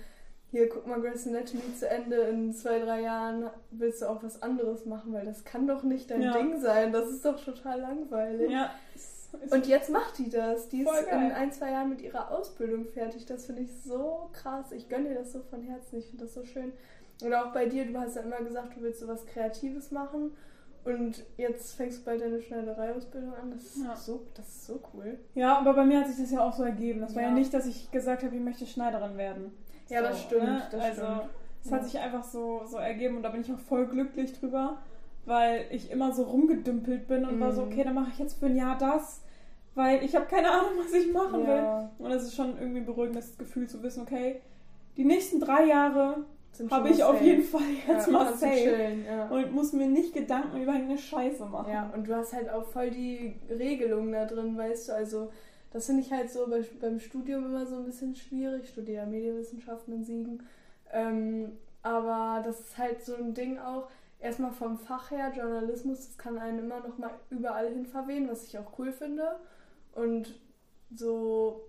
hier guck mal Grey's Anatomy zu Ende, in zwei, drei Jahren willst du auch was anderes machen, weil das kann doch nicht dein Ja. Ding sein, das ist doch total langweilig. Ja. Und jetzt macht die das. Die ist in ein, zwei Jahren mit ihrer Ausbildung fertig. Das finde ich so krass. Ich gönne dir das so von Herzen. Ich finde das so schön. Oder auch bei dir, du hast ja immer gesagt, du willst so was Kreatives machen. Und jetzt fängst du bald deine Schneidereiausbildung an. Das ist, Ja. so, das ist so cool. ja, aber bei mir hat sich das ja auch so ergeben. Das war ja, Ja. nicht, dass ich gesagt habe, ich möchte Schneiderin werden. Ja, So, das stimmt. ne? Das also, stimmt. es hat sich einfach so, so ergeben und da bin ich auch voll glücklich drüber, weil ich immer so rumgedümpelt bin und war so, Mhm. okay, dann mache ich jetzt für ein Jahr das, weil ich habe keine Ahnung, was ich machen will. Ja, Und es ist schon irgendwie ein beruhigendes Gefühl zu wissen, okay, die nächsten drei Jahre habe ich mal auf safe. jeden Fall jetzt ja, mal safe. chillen, ja. Und muss mir nicht Gedanken über irgendeine Scheiße machen. Ja, und du hast halt auch voll die Regelungen da drin, weißt du, also das finde ich halt so bei, beim Studium immer so ein bisschen schwierig. Ich studiere Medienwissenschaften in Siegen. Ähm, aber das ist halt so ein Ding auch, erstmal vom Fach her, Journalismus, das kann einen immer noch mal überall hin verwehen, was ich auch cool finde. Und so,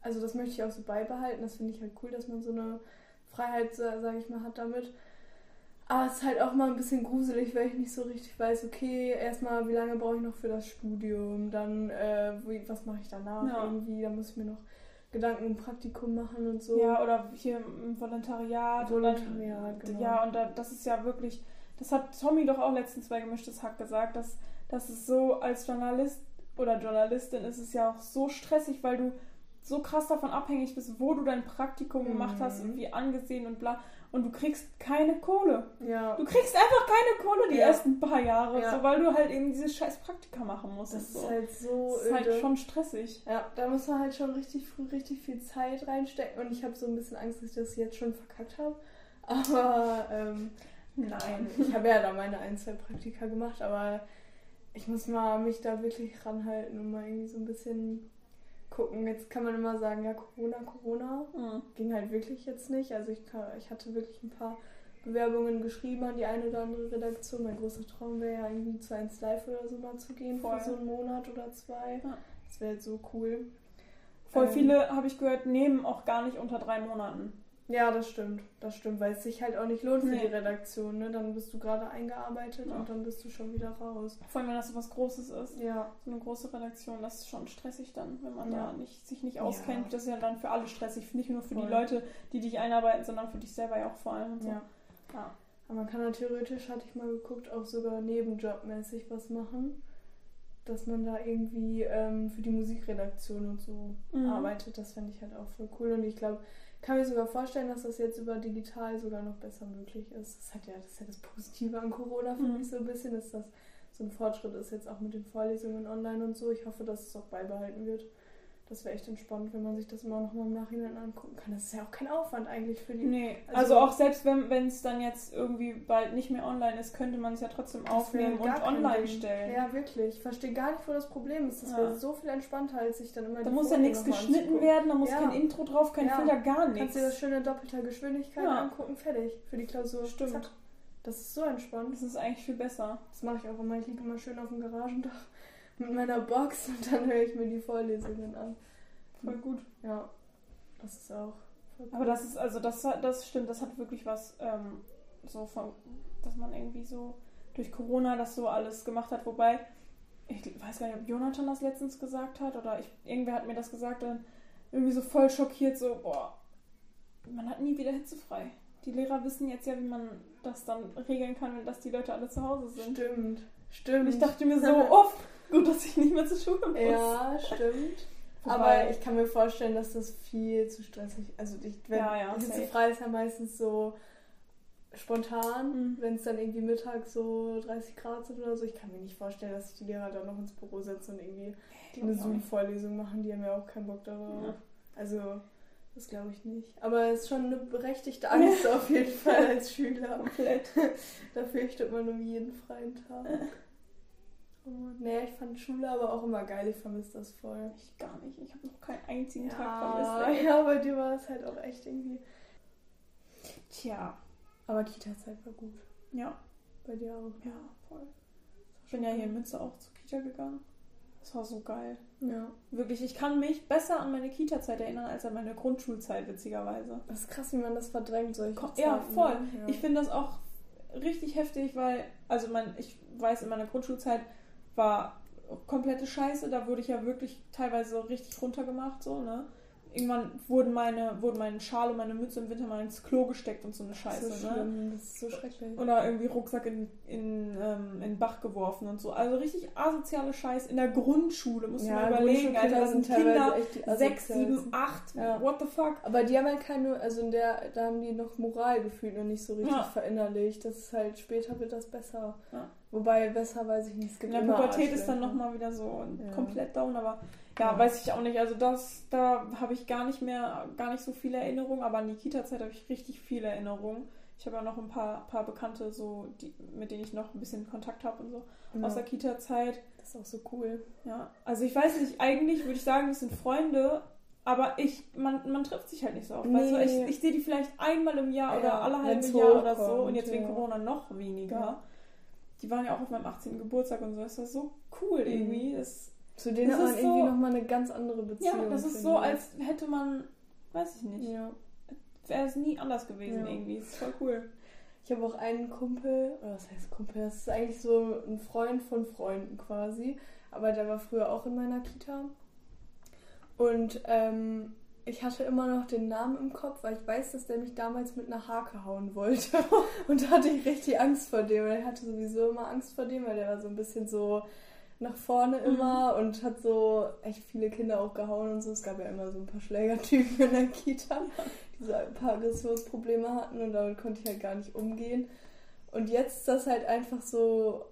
also das möchte ich auch so beibehalten. Das finde ich halt cool, dass man so eine Freiheit, sage ich mal, hat damit. Aber es ist halt auch mal ein bisschen gruselig, weil ich nicht so richtig weiß, okay, erstmal, wie lange brauche ich noch für das Studium, dann, äh, wie, was mache ich danach Ja. irgendwie, da muss ich mir noch Gedanken um Praktikum machen und so. Ja, oder hier im Volontariat. Volontariat, genau. Ja, und da, das ist ja wirklich, das hat Tommy doch auch letztens bei Gemischtes Hack gesagt, dass, dass es so als Journalist oder Journalistin ist es ja auch so stressig, weil du so krass davon abhängig bist, wo du dein Praktikum gemacht hast Mhm. und wie angesehen und bla. Und du kriegst keine Kohle. Ja, Du kriegst einfach keine Kohle die Ja. ersten paar Jahre, Ja. so, weil du halt eben dieses scheiß Praktika machen musst. das und ist so. halt so das ist halt öde. schon stressig. Ja, da muss man halt schon richtig früh richtig viel Zeit reinstecken und ich habe so ein bisschen Angst, dass ich das jetzt schon verkackt habe. Aber ähm, Nein. ich habe ja da meine ein, zwei Praktika gemacht, aber ich muss mal mich da wirklich ranhalten und mal irgendwie so ein bisschen gucken. Jetzt kann man immer sagen, ja, Corona, Corona. Mhm. Ging halt wirklich jetzt nicht. Also ich, kann, ich hatte wirklich ein paar Bewerbungen geschrieben an die eine oder andere Redaktion. Mein großer Traum wäre ja irgendwie zu 1 Live oder so mal zu gehen Voll. für so einen Monat oder zwei. Ja. Das wäre jetzt so cool. Voll Ähm, viele, habe ich gehört, nehmen auch gar nicht unter drei Monaten. Ja, das stimmt. Das stimmt, weil es sich halt auch nicht lohnt für Nee. die Redaktion. Ne? Dann bist du gerade eingearbeitet Ja. und dann bist du schon wieder raus. Vor allem, wenn das so was Großes ist. Ja. So eine große Redaktion, das ist schon stressig dann, wenn man Ja. da nicht, sich nicht Ja. auskennt. Das ist ja dann für alle stressig, nicht nur für die Voll. Leute, die dich einarbeiten, sondern für dich selber ja auch vor allem so. ja. Ja. Aber man kann da theoretisch, hatte ich mal geguckt, auch sogar nebenjobmäßig was machen. Dass man da irgendwie ähm, für die Musikredaktion und so Mhm. arbeitet. Das fände ich halt auch voll cool. Und ich glaube, kann mir sogar vorstellen, dass das jetzt über digital sogar noch besser möglich ist. Das, hat ja, das ist ja das Positive an Corona, finde Mhm. ich so ein bisschen, dass das so ein Fortschritt ist jetzt auch mit den Vorlesungen online und so. Ich hoffe, dass es auch beibehalten wird. Das wäre echt entspannt, wenn man sich das mal im Nachhinein angucken kann. Das ist ja auch kein Aufwand eigentlich für die. Nee, Also- also, auch selbst wenn es dann jetzt irgendwie bald nicht mehr online ist, könnte man es ja trotzdem aufnehmen und online stellen. Ja, wirklich. Ich verstehe gar nicht, wo das Problem ist. Das Ja. wäre so viel entspannter, als sich dann immer Da muss ja nichts geschnitten anzugucken. werden, da muss Ja. kein Intro drauf, kein Ja. Filter, gar Kannst nichts. dir das schöne doppelte Geschwindigkeit Ja. angucken, fertig. Für die Klausur. Stimmt. Zack. Das ist so entspannt. Das ist eigentlich viel besser. Das mache ich auch immer. Ich liege immer schön auf dem Garagendach mit meiner Box und dann höre ich mir die Vorlesungen an. Voll gut. Ja, das ist auch voll Aber das ist, also das, das stimmt, das hat wirklich was, ähm, so von, dass man irgendwie so durch Corona das so alles gemacht hat. Wobei, ich weiß gar nicht, ob Jonathan das letztens gesagt hat oder ich, irgendwer hat mir das gesagt, dann irgendwie so voll schockiert, so, boah, man hat nie wieder hitzefrei. Die Lehrer wissen jetzt ja, wie man das dann regeln kann, wenn dass die Leute alle zu Hause sind. Stimmt. Stimmt. Und ich dachte mir so, oh, gut, dass ich nicht mehr zur Schule muss. Ja, stimmt. Wobei- Aber ich kann mir vorstellen, dass das viel zu stressig Also ich, wenn Ja, ja, Hitze safe. frei ist ja meistens so spontan, Mhm. wenn es dann irgendwie mittags so 30 Grad sind oder so. Ich kann mir nicht vorstellen, dass sich die Lehrer dann noch ins Büro setzen und irgendwie eine ich nicht. Zoom-Vorlesung machen. Die haben ja auch keinen Bock darauf. Ja. Also, das glaube ich nicht. Aber es ist schon eine berechtigte Angst auf jeden Fall als Schüler. Da fürchtet man um jeden freien Tag. Nee, ich fand Schule aber auch immer geil. Ich vermisse das voll. Ich gar nicht. Ich habe noch keinen einzigen Tag Ja, vermisst. ey. ja, bei dir war es halt auch echt irgendwie. Tja, Aber Kita-Zeit war gut. ja. Bei dir auch. Ja, voll. Ich bin ja hier in Münster auch zur Kita gegangen. Das war so geil. Ja. Wirklich, ich kann mich besser an meine Kita-Zeit erinnern als an meine Grundschulzeit, witzigerweise. Das ist krass, wie man das verdrängt, solche Ko- Zeiten. ja, voll. ne? Ja. Ich finde das auch richtig heftig, weil, also mein, ich weiß, in meiner Grundschulzeit war komplette Scheiße. Da wurde ich ja wirklich teilweise richtig runtergemacht, so, ne? Irgendwann wurden meine, wurden mein Schal und meine Mütze im Winter mal ins Klo gesteckt und so eine das Scheiße, ist so ne? schlimm. Das ist so schrecklich. Oder irgendwie Rucksack in, in, ähm, in den Bach geworfen und so. Also richtig asoziale Scheiß in der Grundschule, musst du mal überlegen, Alter. Das sind Kinder, echt die 6, 7, asozialsten. 8, Ja. what the fuck? Aber die haben halt keine, also in der, da haben die noch Moral gefühlt noch nicht so richtig Ja. verinnerlicht. Das ist halt, später wird das besser. Ja. Wobei, besser weiß ich nicht. Es In gibt der immer Pubertät ist dann nochmal wieder so Ja. komplett down, aber ja, Ja. weiß ich auch nicht. Also das, da habe ich gar nicht mehr, gar nicht so viele Erinnerungen, aber an die Kita-Zeit habe ich richtig viele Erinnerungen. Ich habe ja noch ein paar, paar Bekannte, so, die, mit denen ich noch ein bisschen Kontakt habe und so Ja. aus der Kita-Zeit. Das ist auch so cool. Ja, also ich weiß nicht, eigentlich würde ich sagen, das sind Freunde, aber ich, man, man trifft sich halt nicht so oft. Nee. ich, ich sehe die vielleicht einmal im Jahr Ja, oder alle halbe Jahr oder so und jetzt wegen. Corona noch weniger. Die waren ja auch auf meinem 18. Geburtstag und so. Das war so cool Mhm. irgendwie. Das, Zu denen Das hat man irgendwie so- nochmal eine ganz andere ja, Beziehung. das ist so, als hätte man, weiß ich nicht, Ja. wäre es nie anders gewesen Ja. irgendwie. Das ist voll cool. Ich habe auch einen Kumpel, oder was heißt Kumpel? Das ist eigentlich so ein Freund von Freunden quasi. Aber der war früher auch in meiner Kita. Und ähm, ich hatte immer noch den Namen im Kopf, weil ich weiß, dass der mich damals mit einer Hake hauen wollte. Und da hatte ich richtig Angst vor dem. Weil ich hatte sowieso immer Angst vor dem, weil der war so ein bisschen so nach vorne immer und hat so echt viele Kinder auch gehauen und so. Es gab ja immer so ein paar Schlägertypen in der Kita, die so ein paar Aggressionsprobleme hatten und damit konnte ich halt gar nicht umgehen. Und jetzt ist das halt einfach so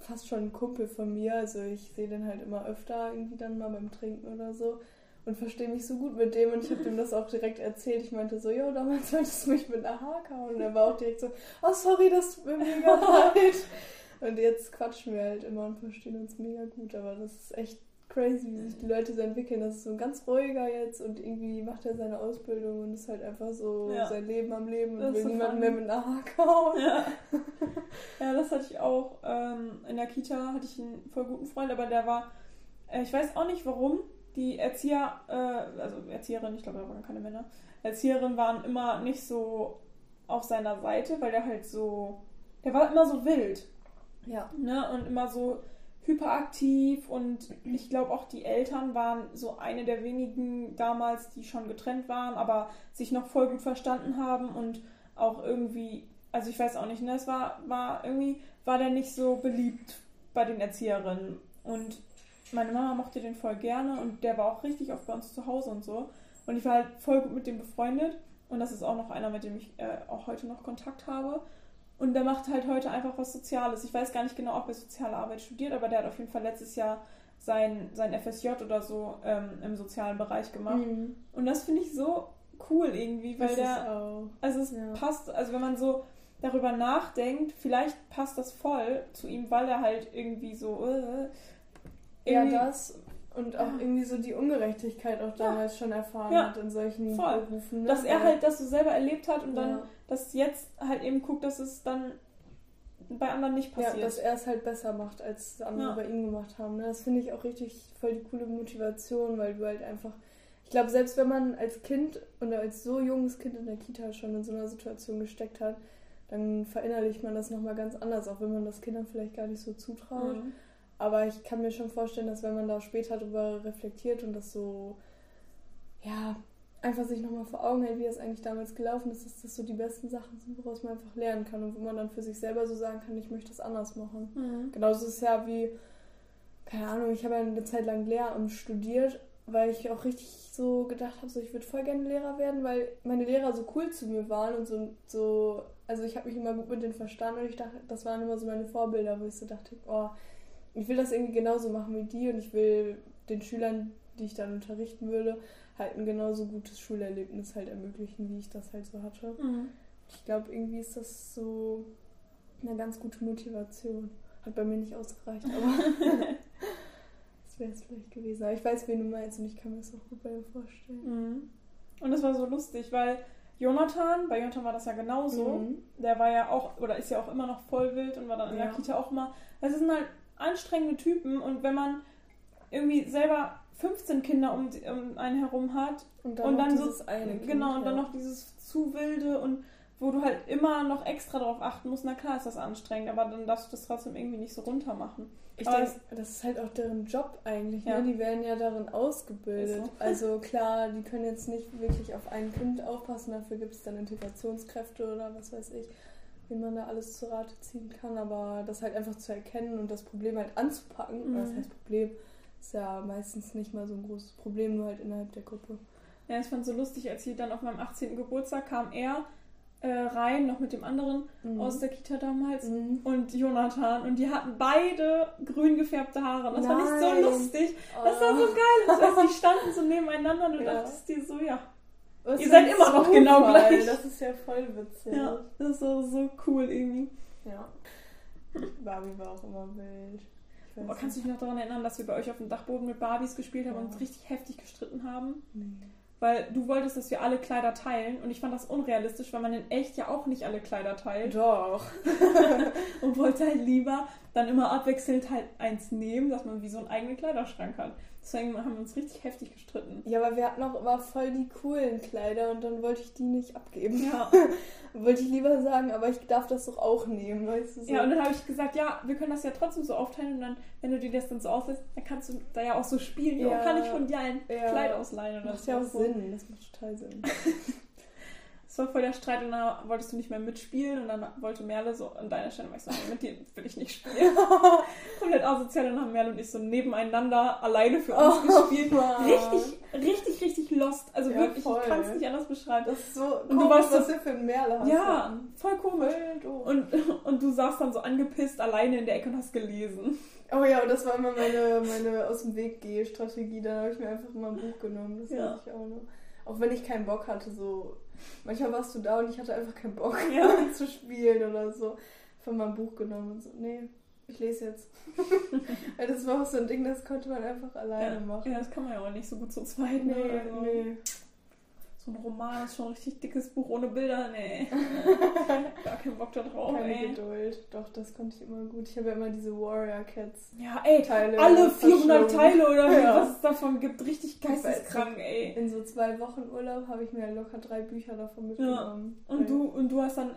fast schon ein Kumpel von mir. Also ich sehe den halt immer öfter irgendwie dann mal beim Trinken oder so und verstehe mich so gut mit dem und ich habe dem das auch direkt erzählt. Ich meinte so, jo, damals wolltest du mich mit einer Hake hauen. Und er war auch direkt so, oh sorry, das tut mir mega leid. Und jetzt quatschen wir halt immer und verstehen uns mega gut. Aber das ist echt crazy, wie sich die Leute so entwickeln. Das ist so ein ganz ruhiger jetzt und irgendwie macht er seine Ausbildung und ist halt einfach so Ja. sein Leben am Leben und Das will so niemanden mehr mit einer Hake hauen. Ja. ja, das hatte ich auch. Ähm, in der Kita hatte ich einen voll guten Freund, aber der war, äh, ich weiß auch nicht warum, die Erzieher, äh, also Erzieherin, ich glaube, da waren keine Männer, Erzieherin waren immer nicht so auf seiner Seite, weil der halt so, der war immer so wild, Ja. ne? Und immer so hyperaktiv und ich glaube auch die Eltern waren so eine der wenigen damals, die schon getrennt waren, aber sich noch voll gut verstanden haben und auch irgendwie, also ich weiß auch nicht, ne, es war, war irgendwie, war der nicht so beliebt bei den Erzieherinnen und meine Mama mochte den voll gerne und der war auch richtig oft bei uns zu Hause und so und ich war halt voll gut mit dem befreundet und das ist auch noch einer, mit dem ich äh, auch heute noch Kontakt habe und der macht halt heute einfach was Soziales. Ich weiß gar nicht genau, ob er soziale Arbeit studiert, aber der hat auf jeden Fall letztes Jahr sein, sein FSJ oder so ähm, im sozialen Bereich gemacht. Mhm. Und das finde ich so cool irgendwie, weil Das der, also es ja. passt, also wenn man so darüber nachdenkt, vielleicht passt das voll zu ihm, weil er halt irgendwie so, äh, Ja, irgendwie- das und auch Ja. irgendwie so die Ungerechtigkeit auch damals schon erfahren Ja. hat in solchen Voll. Berufen. Ne? dass er halt das so selber erlebt hat und dann ja. das jetzt halt eben guckt, dass es dann bei anderen nicht Ja, passiert. dass er es halt besser macht, als andere Ja. bei ihm gemacht haben. ne? Das finde ich auch richtig voll die coole Motivation, weil du halt einfach. Ich glaube, selbst wenn man als Kind oder als so junges Kind in der Kita schon in so einer Situation gesteckt hat, dann verinnerlicht man das nochmal ganz anders, auch wenn man das Kindern vielleicht gar nicht so zutraut. Mhm. Aber ich kann mir schon vorstellen, dass wenn man da später drüber reflektiert und das so, ja, einfach sich nochmal vor Augen hält, wie das eigentlich damals gelaufen ist, dass das so die besten Sachen sind, woraus man einfach lernen kann und wo man dann für sich selber so sagen kann, ich möchte das anders machen. Mhm. Genauso ist es ja wie, keine Ahnung, ich habe ja eine Zeit lang Lehramt studiert, weil ich auch richtig so gedacht habe, so ich würde voll gerne Lehrer werden, weil meine Lehrer so cool zu mir waren und so, so also ich habe mich immer gut mit denen verstanden und ich dachte, das waren immer so meine Vorbilder, wo ich so dachte, oh, ich will das irgendwie genauso machen wie die und ich will den Schülern, die ich dann unterrichten würde, halt ein genauso gutes Schulerlebnis halt ermöglichen, wie ich das halt so hatte. Mhm. Ich glaube, irgendwie ist das so eine ganz gute Motivation. Hat bei mir nicht ausgereicht, aber das wäre es vielleicht gewesen. Aber ich weiß, wen du meinst und ich kann mir das auch gut bei dir vorstellen. Mhm. Und das war so lustig, weil Jonathan, bei Jonathan war das ja genauso. Mhm. Der war ja auch, oder ist ja auch immer noch voll wild und war dann in Ja. der Kita auch immer. Das sind halt anstrengende Typen und wenn man irgendwie selber 15 Kinder um, um einen herum hat Und und noch dann so, dieses eine Kind, genau, und dann ja. noch dieses zu wilde und wo du halt immer noch extra drauf achten musst, na klar ist das anstrengend, aber dann darfst du das trotzdem irgendwie nicht so runter machen. Ich Aber denke, das ist halt auch deren Job eigentlich. Ja. Ne? Die werden ja darin ausgebildet. So. Also klar, die können jetzt nicht wirklich auf ein Kind aufpassen. Dafür gibt es dann Integrationskräfte oder was weiß ich, wie man da alles zu Rate ziehen kann. Aber das halt einfach zu erkennen und das Problem halt anzupacken. Mhm. Das heißt Problem ist ja meistens nicht mal so ein großes Problem, nur halt innerhalb der Gruppe. Ja, ich fand so lustig, als sie dann auf meinem 18. Geburtstag kam er äh, rein, noch mit dem anderen Mhm. aus der Kita damals. Mhm. und Jonathan und die hatten beide grün gefärbte Haare. Und das fand ich so Nein. lustig. Das war so geil. Also, die standen so nebeneinander und du Ja. dachtest dir so, ja. Was Ihr für seid immer noch genau gleich. Das ist ja voll witzig. Ja, das ist so, so cool irgendwie. Ja. Barbie war auch immer wild. Aber kannst du dich noch daran erinnern, dass wir bei euch auf dem Dachboden mit Barbies gespielt haben Ja. und uns richtig heftig gestritten haben? nicht. Weil du wolltest, dass wir alle Kleider teilen und ich fand das unrealistisch, weil man in echt ja auch nicht alle Kleider teilt. Doch. und wollte halt lieber dann immer abwechselnd halt eins nehmen, dass man wie so einen eigenen Kleiderschrank hat. Deswegen haben wir uns richtig heftig gestritten. Ja, aber wir hatten auch immer voll die coolen Kleider und dann wollte ich die nicht abgeben. Ja. wollte ich lieber sagen, aber ich darf das doch auch nehmen, weißt du so. Ja, und dann habe ich gesagt, ja, wir können das ja trotzdem so aufteilen und dann, wenn du dir das dann so auslässt, dann kannst du da ja auch so spielen. Ja. Kann ich von dir ein Ja. Kleid ausleihen oder Das macht ja auch so. Sinn. Das macht total Sinn. Es war voll der Streit und dann wolltest du nicht mehr mitspielen und dann wollte Merle so an deiner Stelle, war ich so, mit dir will ich nicht spielen. Komplett asozial und dann haben Merle und ich so nebeneinander alleine für uns gespielt. Oh Mann. Richtig, richtig, richtig lost. Also Ja, wirklich, voll. ich kann es nicht anders beschreiben. Das ist so du komisch, warst so- was wir für ein Merle hast. Ja, voll komisch. Voll doof. Und, und du saßt dann so angepisst alleine in der Ecke und hast gelesen. Oh ja, und das war immer meine, meine aus dem Weg gehe Strategie. Da habe ich mir einfach immer ein Buch genommen. Das Ja. weiß ich auch noch. Auch wenn ich keinen Bock hatte, so. Manchmal warst du da und ich hatte einfach keinen Bock Ja. zu spielen oder so. Von meinem Buch genommen und so. Nee, ich lese jetzt. Weil das war auch so ein Ding, das konnte man einfach alleine Ja, machen. ja, das kann man ja auch nicht so gut zu zweit. Ne? Nee, Also, nee. So ein Roman ist schon ein richtig dickes Buch ohne Bilder. Nee. Gar keinen Bock da drauf, Keine ey. Geduld. Doch, das konnte ich immer gut. Ich habe ja immer diese Warrior Cats. Ja, ey, Teile alle 400 verschlungen. Teile oder Ja. was es davon gibt. Richtig geisteskrank, ey. In so zwei Wochen Urlaub habe ich mir locker drei Bücher davon mitgenommen. Und Weil- du, und du hast dann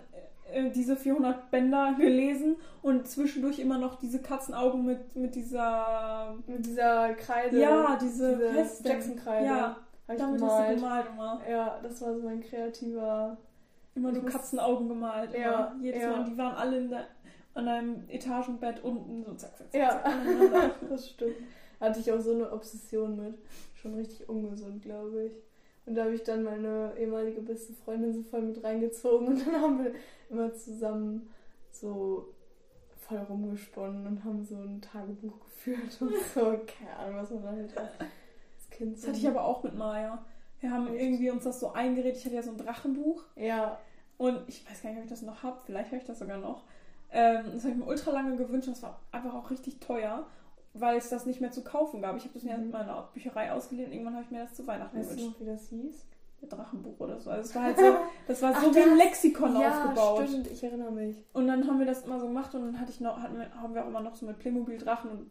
äh, diese 400 Bänder gelesen und zwischendurch immer noch diese Katzenaugen mit, mit dieser... Mit dieser Kreide. Ja, diese, diese? Jackson-Kreide. Ja, hab ich damit hast du gemalt. gemalt immer. Ja, das war so mein kreativer. Immer nur Katzenaugen gemalt. Immer. Ja, Jedes ja. Mal. Die waren alle in der, an einem Etagenbett unten. So zack, zack, zack, Ja, zack, das stimmt. Hatte ich auch so eine Obsession mit. Schon richtig ungesund, glaube ich. Und da habe ich dann meine ehemalige beste Freundin so voll mit reingezogen und dann haben wir immer zusammen so voll rumgesponnen und haben so ein Tagebuch geführt und so, keine Ahnung, was man da halt Kind Das hatte ich aber auch mit Maya. Wir haben Echt? irgendwie uns das so eingeredet. Ich hatte ja so ein Drachenbuch. Ja, Und ich weiß gar nicht, ob ich das noch habe. Vielleicht habe ich das sogar noch. Ähm, das habe ich mir ultra lange gewünscht. Das war einfach auch richtig teuer, weil es das nicht mehr zu kaufen gab. Ich habe das mir Mhm. in meiner Bücherei ausgeliehen irgendwann habe ich mir das zu Weihnachten weißt du gewünscht. noch, wie das hieß? Drachenbuch oder so. Also es war halt so, das war Ach, so wie ein das- Lexikon ja, aufgebaut. stimmt, ich erinnere mich. Und dann haben wir das immer so gemacht und dann hatte ich noch, hatten wir, haben wir auch immer noch so mit Playmobil-Drachen und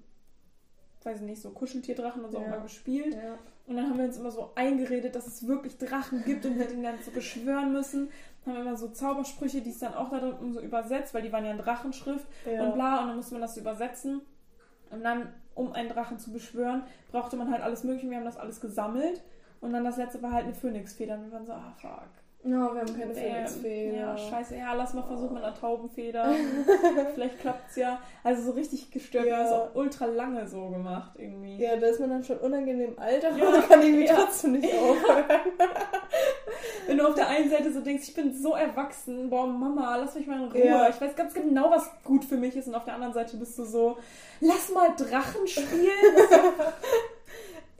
weiß ich nicht, so Kuscheltierdrachen und so Ja. auch mal gespielt. Ja. Und dann haben wir uns immer so eingeredet, dass es wirklich Drachen gibt und wir den dann so beschwören müssen. Dann haben wir immer so Zaubersprüche, die es dann auch da drin so übersetzt, weil die waren ja in Drachenschrift Ja. und bla. Und dann musste man das so übersetzen. Und dann, um einen Drachen zu beschwören, brauchte man halt alles Mögliche. Wir haben das alles gesammelt. Und dann das letzte war halt eine Phönixfeder. Und wir waren so, ah fuck. No, wir haben keine Damn. Phoenixfeder. Ja, scheiße. Ja, lass mal versuchen mit einer Taubenfeder. Vielleicht klappt's ja. Also so richtig gestört. Wir haben Ja. das auch ultra lange so gemacht irgendwie. Ja, da ist man dann schon unangenehm alt, aber Ja, kann irgendwie ja. trotzdem nicht aufhören. Wenn du auf der einen Seite so denkst, ich bin so erwachsen, boah, Mama, lass mich mal in Ruhe. Ja. Ich weiß ganz genau, was gut für mich ist. Und auf der anderen Seite bist du so, lass mal Drachen spielen.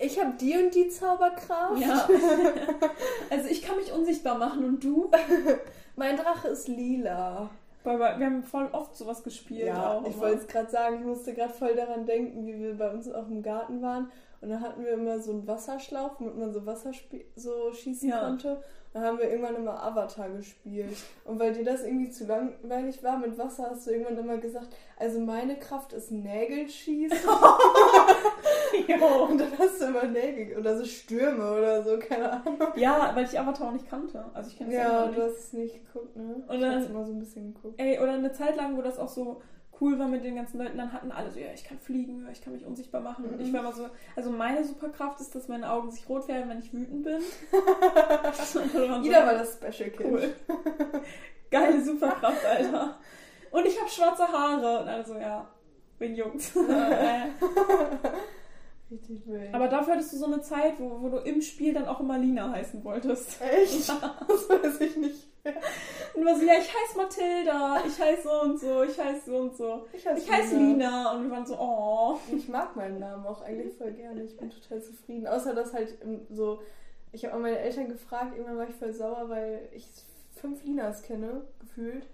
Ich habe die und die Zauberkraft. ja. Also ich kann mich unsichtbar machen und du? Mein Drache ist lila. Wir haben voll oft sowas gespielt. Ja, auch ich immer. wollte es gerade sagen, ich musste gerade voll daran denken, wie wir bei uns auch im Garten waren. Und da hatten wir immer so einen Wasserschlauch, womit man so Wasser so schießen Ja. konnte. Da haben wir irgendwann immer Avatar gespielt. Und weil dir das irgendwie zu langweilig war mit Wasser, hast du irgendwann immer gesagt, also meine Kraft ist Nägel schießen. Jo. Und dann hast du immer Nägel oder so Stürme oder so, keine Ahnung. Ja, weil ich Avatar auch nicht kannte. Also ich kenne es ja Ja, nicht. du hast es nicht geguckt, ne? Und ich dann- hab's immer so ein bisschen geguckt. Ey, oder eine Zeit lang, wo das auch so cool war mit den ganzen Leuten, dann hatten alle so, ja, ich kann fliegen, ich kann mich unsichtbar machen. Und ich Mhm. war immer so, also meine Superkraft ist, dass meine Augen sich rot werden, wenn ich wütend bin. Waren so, Jeder war das Special Kind. cool. Geile Superkraft, Alter. Und ich habe schwarze Haare. Und also, ja, bin Jungs. Richtig wild. Aber dafür hattest du so eine Zeit, wo, wo du im Spiel dann auch immer Lina heißen wolltest. Echt? Das weiß ich nicht. Und war so, ja, ich heiße Mathilda, ich heiße so und so, ich heiße so und so. Ich heiße, Ich heiße Lina. Und wir waren so, oh. Ich mag meinen Namen auch eigentlich voll gerne. Ich bin total zufrieden. Außer dass halt so. Ich habe auch meine Eltern gefragt, irgendwann war ich voll sauer, weil ich fünf Linas kenne, gefühlt.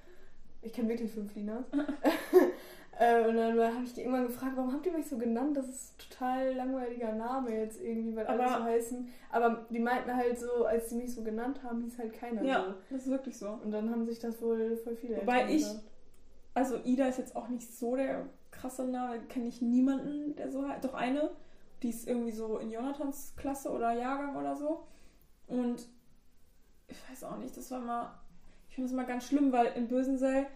Ich kenne wirklich fünf Linas. äh, und dann habe ich die irgendwann gefragt, warum habt ihr mich so genannt? Das ist ein total langweiliger Name jetzt irgendwie, weil alle so heißen. Aber die meinten halt so, als sie mich so genannt haben, hieß halt keiner Ja, so. das ist wirklich so. Und dann haben sich das wohl voll viele Wobei ich- gedacht. Also Ida ist jetzt auch nicht so der krasse Name, kenne ich niemanden, der so heißt. Doch eine, die ist irgendwie so in Jonathans Klasse oder Jahrgang oder so. Und ich weiß auch nicht, das war mal, ich finde das mal ganz schlimm, weil in Bösensee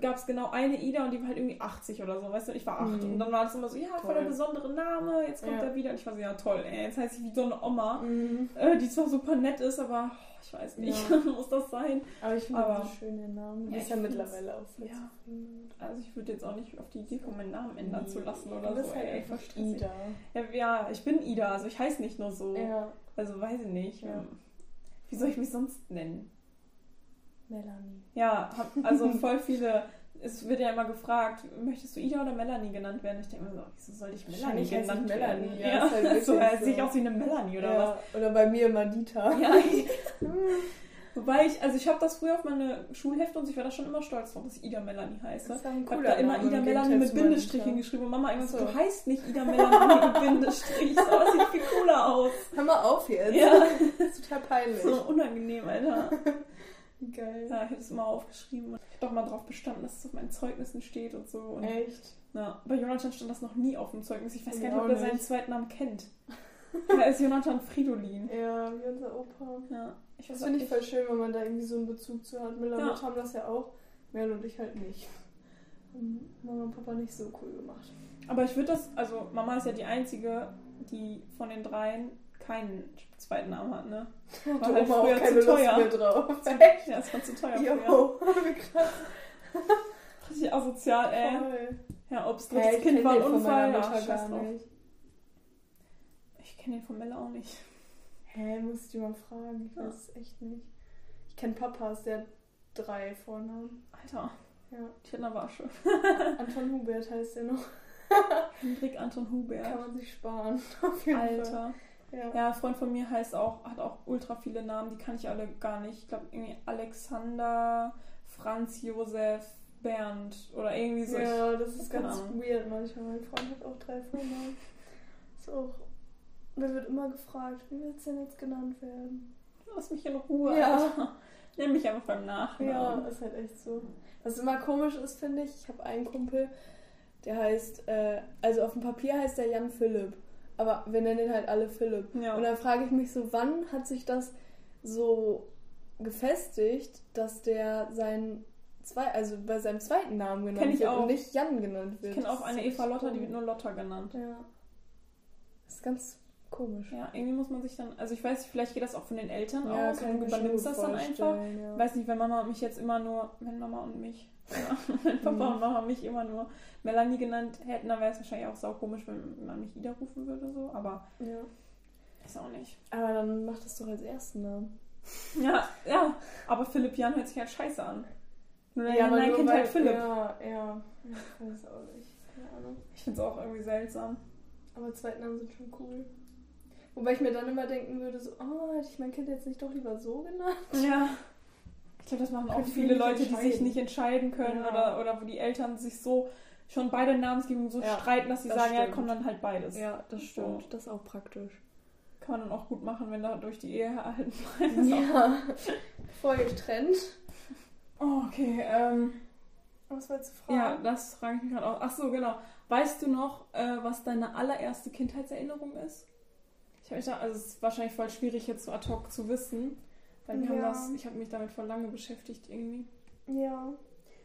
gab es genau eine Ida und die war halt irgendwie 80 oder so, weißt du, und ich war 8. Mhm. Und dann war das immer so, ja, voll der besondere Name, jetzt kommt Ja. er wieder. Und ich war so, ja toll, ey, jetzt heiße ich wie so eine Oma, Mhm. äh, die zwar super nett ist, aber oh, ich weiß nicht, Ja. muss das sein? Aber ich finde das so schön, den Namen. Ja, ist ja mittlerweile auch voll ja. Also ich würde jetzt auch nicht auf die Idee kommen, meinen Namen ändern zu lassen oder bist so. halt ey, einfach. Ida. Ja, ja, ich bin Ida, also ich heiße nicht nur so. Ja, Also weiß ich nicht. Ja. Wie soll ich mich sonst nennen? Melanie. Ja, hab, also voll viele. Es wird ja immer gefragt, möchtest du Ida oder Melanie genannt werden? Ich denke mir so, wieso soll ich Melanie genannt Melanie, werden? ja, Ja, ist halt so, so. sehe ich aus wie eine Melanie oder ja. Oder bei mir Madita. was? Ja. Wobei ich, also ich habe das früher auf meine Schulhefte und ich war da schon immer stolz drauf, dass ich Ida Melanie heiße. Das ist ein Ich habe da immer Name Ida Melanie mit zu Bindestrich Madita. hingeschrieben und Mama irgendwann so, du heißt nicht Ida Melanie mit Bindestrich, so, das sieht viel cooler aus. Hör mal auf jetzt. Ja, Das ist total peinlich. so unangenehm, Alter. Geil. Ja, ich habe es immer aufgeschrieben ich habe doch mal darauf bestanden, dass es auf meinen Zeugnissen steht und so. Und Echt? ja, bei Jonathan stand das noch nie auf dem Zeugnis. Ich weiß gar nicht, ob auch er seinen zweiten Namen kennt. Er ist Jonathan Fridolin. Ja, wie unser Opa. Ja, ich Das finde auch ich voll schön, wenn man da irgendwie so einen Bezug zu hat. Miller Ja. und haben das ja auch. Mel und ich halt nicht. Haben Mama und Papa nicht so cool gemacht. Aber ich würde das, also Mama ist ja die einzige, die von den dreien keinen zweiten Namen hat, ne? Hatte halt Oma auch früher keine zu teuer. Lust mehr drauf. Ja, das war zu teuer früher. Jo, wie krass. Richtig asozial, ey. Voll. Ja, ob es Hä, drittes ich Kind war ein Unfall, ja, scheiß drauf. Ich kenne den von Melle auch nicht. Hä, musst du mal fragen. Ich Ja. weiß es echt nicht. Ich kenne Papas, der hat drei Vornamen. Alter, Ja. Tierner Wasche. Anton Hubert heißt der noch. Hendrik Anton Kann Hubert. man sich sparen. Auf jeden Fall. Alter. Ja. Ja, ein Freund von mir heißt auch, hat auch ultra viele Namen, die kann ich alle gar nicht. Ich glaube irgendwie Alexander, Franz Josef, Bernd oder irgendwie so. Ja, das ist ganz Ahnung. weird manchmal. Mein Freund hat auch drei Vornamen. Ist auch. Mir wird immer gefragt, wie willst du denn jetzt genannt werden? Lass mich in Ruhe. Ja. Alter. Nimm mich einfach beim Ja, Nachnamen. ist halt echt so. Was immer komisch ist, finde ich, ich habe einen Kumpel, der heißt, äh, also auf dem Papier heißt der Jan Philipp, aber wir nennen ihn halt alle Philipp. Ja. Und dann frage ich mich so, wann hat sich das so gefestigt, dass der sein zwei, also bei seinem zweiten Namen genannt Kenn ich wird auch. und nicht Jan genannt Ich wird. kenne auch eine Eva Lotta, die wird nur Lotta genannt. Ja. Das ist ganz komisch. Ja, irgendwie muss man sich dann, also ich weiß vielleicht geht das auch von den Eltern Ja, aus und ich übernimmst das dann einfach. Ja. weiß nicht, wenn Mama und mich jetzt immer nur, wenn Mama und mich, ja, wenn Papa Mhm. und Mama mich immer nur Melanie genannt hätten, dann wäre es wahrscheinlich auch sau komisch, wenn man mich Ida rufen würde, so, aber ja. ist auch nicht. Aber dann mach das doch als ersten Namen. Ja, ja, aber Philipp Jan hört sich halt scheiße an. Nur Ja, aber nur Kind weil, halt Philipp. Ja, ja. Ich weiß auch nicht. Keine Ahnung. Ich finde es auch irgendwie seltsam. Aber Zweitnamen sind schon cool. Wobei ich mir dann immer denken würde, so, oh, hätte ich mein Kind jetzt nicht doch lieber so genannt? Ja. Ich glaube, das machen auch viele Leute, die sich nicht entscheiden können Ja. oder, oder wo die Eltern sich so schon beide Namensgebungen so Ja, streiten, dass sie das sagen, ja, stimmt. komm dann halt beides. das stimmt. Das ist auch praktisch. Kann man dann auch gut machen, wenn da durch die Ehe erhalten bleibt. Ja. Voll getrennt. Oh, okay. Ähm, Was wolltest du fragen? ja, das frage ich mich gerade auch. Ach so, genau. Weißt du noch, äh, was deine allererste Kindheitserinnerung ist? Ich habe mich da, also es ist wahrscheinlich voll schwierig jetzt so ad hoc zu wissen, wir haben Ja. das, ich habe mich damit voll lange beschäftigt irgendwie. Ja.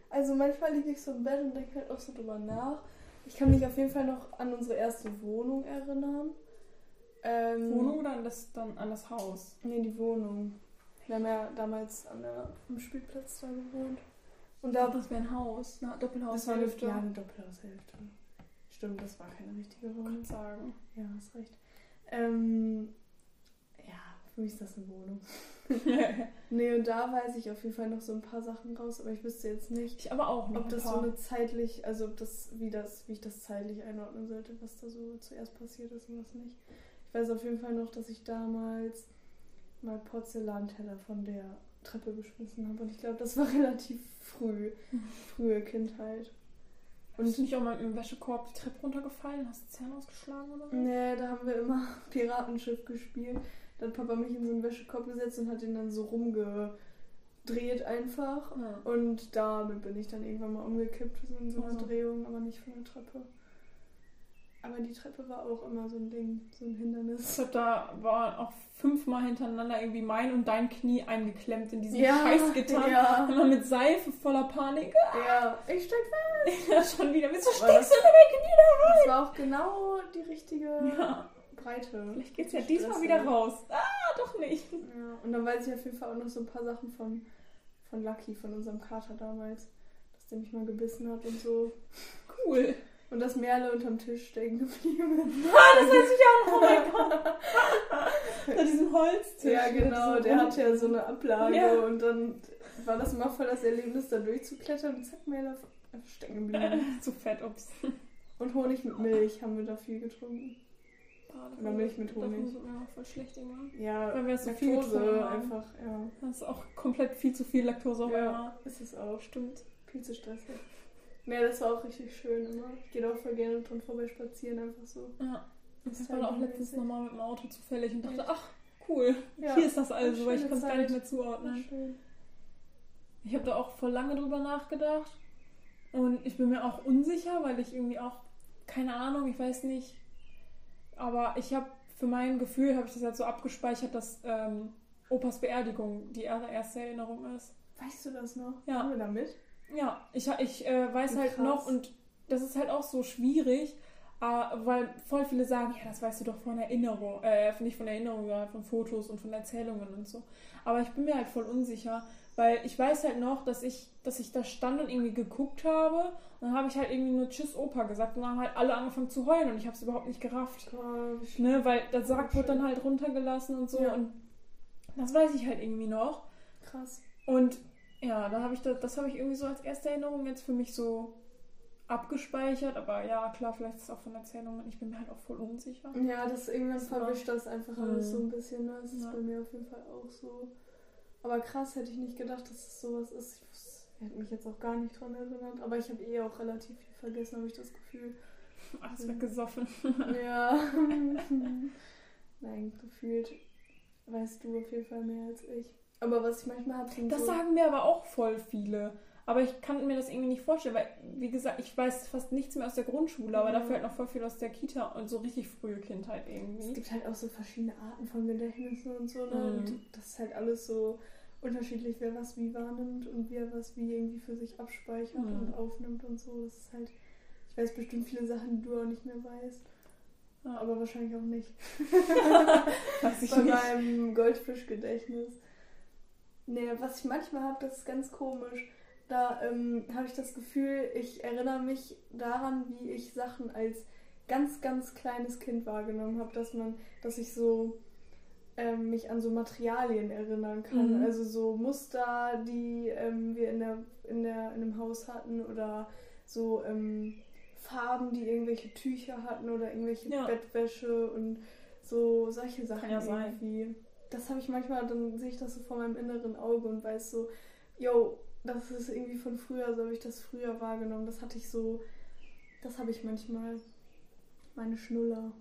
Also manchmal liege ich so im Bett und denke halt auch so drüber nach. Ich kann mich auf jeden Fall noch an unsere erste Wohnung erinnern. Ähm, Wohnung oder an das, dann an das Haus? Nee, die Wohnung. Wir haben ja damals an der, am Spielplatz da gewohnt. Und da das wäre ein Haus, eine war eine, Doppelhaushälfte. ja, eine Doppelhaushälfte. Stimmt, das war keine richtige Wohnung. sagen. Ja, hast recht. Ähm, für mich ist das eine Wohnung. Nee, und da weiß ich auf jeden Fall noch so ein paar Sachen raus, aber ich wüsste jetzt nicht, ich aber auch noch ob das so eine zeitlich, also ob das, wie das, wie ich das zeitlich einordnen sollte, was da so zuerst passiert ist und was nicht. Ich weiß auf jeden Fall noch, dass ich damals mal Porzellanteller von der Treppe geschmissen habe und ich glaube, das war relativ früh, frühe Kindheit. Und bist du nicht auch mal im Wäschekorb die Treppe runtergefallen, hast Zähne ausgeschlagen oder so? Nee, da haben wir immer Piratenschiff gespielt. Da hat Papa mich in so einen Wäschekorb gesetzt und hat ihn dann so rumgedreht einfach. Ja. Und damit bin ich dann irgendwann mal umgekippt, so in so einer Also. Drehung, aber nicht von der Treppe. Aber die Treppe war auch immer so ein Ding, so ein Ich Hindernis. glaube, da war auch fünfmal hintereinander irgendwie mein und dein Knie eingeklemmt in diesem Ja, Scheißgitter. ja. Immer mit Seife voller Panik. Ja, ich steig Ja, schon wieder. Wieso steckst du in mein Knie da Das war auch genau die richtige rein? Ja, Breite. vielleicht geht's ja diesmal wieder raus. Ah, doch nicht. Ja, und dann weiß ich auf jeden Fall auch noch so ein paar Sachen von, von Lucky, von unserem Kater damals. Dass der mich mal gebissen hat und so. Cool. Und dass Merle unterm Tisch stecken geblieben ist. Ah, das weiß ich auch noch. Oh mein Gott. Bei diesem Holztisch. Ja, genau, so der hatte ja so eine Ablage Ja. und dann war das immer voll das Erlebnis, da durchzuklettern und zack, Merle stecken geblieben. Zu fett, ups. Und Honig mit Milch haben wir da viel getrunken. Oder Milch mit Honig. Das auch voll schlecht irgendwann. Ja, Weil wir so viel Laktose haben. einfach, ja. Das ist auch komplett viel zu viel Laktose auf Ja, ist es auch. Stimmt. Viel zu stressig. Ja, das war auch richtig schön immer. Ich gehe auch voll gerne dran vorbei spazieren, einfach so. Ja. Ich Das war auch letztens nochmal mit dem Auto zufällig und dachte, ach, cool, Ja, hier ist das also, weil ich konnte es gar nicht mehr zuordnen. schön. Ich habe da auch voll lange drüber nachgedacht. Und ich bin mir auch unsicher, weil ich irgendwie auch, keine Ahnung, ich weiß nicht. Aber ich habe für mein Gefühl, habe ich das jetzt so abgespeichert, dass ähm, Opas Beerdigung die erste Erinnerung ist. Weißt du das noch? Ja. Haben wir damit? Ja, ich, ich äh, weiß Wie halt krass. noch und das ist halt auch so schwierig, äh, weil voll viele sagen, ja, das weißt du doch von Erinnerung, äh, nicht von Erinnerung, sondern von Fotos und von Erzählungen und so. Aber ich bin mir halt voll unsicher, weil ich weiß halt noch, dass ich, dass ich da stand und irgendwie geguckt habe und dann habe ich halt irgendwie nur Tschüss Opa gesagt und dann haben halt alle angefangen zu heulen und ich habe es überhaupt nicht gerafft. Gott. Ne, weil der Sarg wurde dann halt runtergelassen und so Ja. und das weiß ich halt irgendwie noch. Krass. Und ja, da habe ich das, das habe ich irgendwie so als erste Erinnerung jetzt für mich so abgespeichert. Aber ja, klar, vielleicht ist es auch von Erzählungen. Ich bin mir halt auch voll unsicher. Ja, das irgendwann verwischt das einfach alles Mhm. so ein bisschen. Ne? Das ist Ja. bei mir auf jeden Fall auch so. Aber krass hätte ich nicht gedacht, dass es sowas ist. Ich hätte mich jetzt auch gar nicht dran erinnert. Aber ich habe eh auch relativ viel vergessen, habe ich das Gefühl. Alles weggesoffen. ja. Nein, gefühlt weißt du auf jeden Fall mehr als ich. Aber was ich manchmal habe, Das so... sagen mir aber auch voll viele. Aber ich kann mir das irgendwie nicht vorstellen, weil, wie gesagt, ich weiß fast nichts mehr aus der Grundschule, aber dafür halt noch voll viel aus der Kita und so richtig frühe Kindheit Es irgendwie. gibt halt auch so verschiedene Arten von Gedächtnissen und so, ne? Mhm. Und das ist halt alles so unterschiedlich, wer was wie wahrnimmt und wer was wie irgendwie für sich abspeichert Mhm. und aufnimmt und so. Das ist halt, ich weiß bestimmt viele Sachen, die du auch nicht mehr weißt, Ja, aber wahrscheinlich auch nicht. weiß ich Bei nicht. meinem Goldfischgedächtnis. Nee, was ich manchmal habe, das ist ganz komisch. Da ähm, habe ich das Gefühl, ich erinnere mich daran, wie ich Sachen als ganz, ganz kleines Kind wahrgenommen habe, dass man, dass ich so ähm, mich an so Materialien erinnern kann. Mhm. Also so Muster, die ähm, wir in, der, in, der, in einem Haus hatten oder so ähm, Farben, die irgendwelche Tücher hatten oder irgendwelche Ja. Bettwäsche und so solche Sachen ja sein. irgendwie. Das habe ich manchmal, dann sehe ich das so vor meinem inneren Auge und weiß so, yo, das ist irgendwie von früher, so habe ich das früher wahrgenommen. Das hatte ich so, das habe ich manchmal. Meine Schnuller.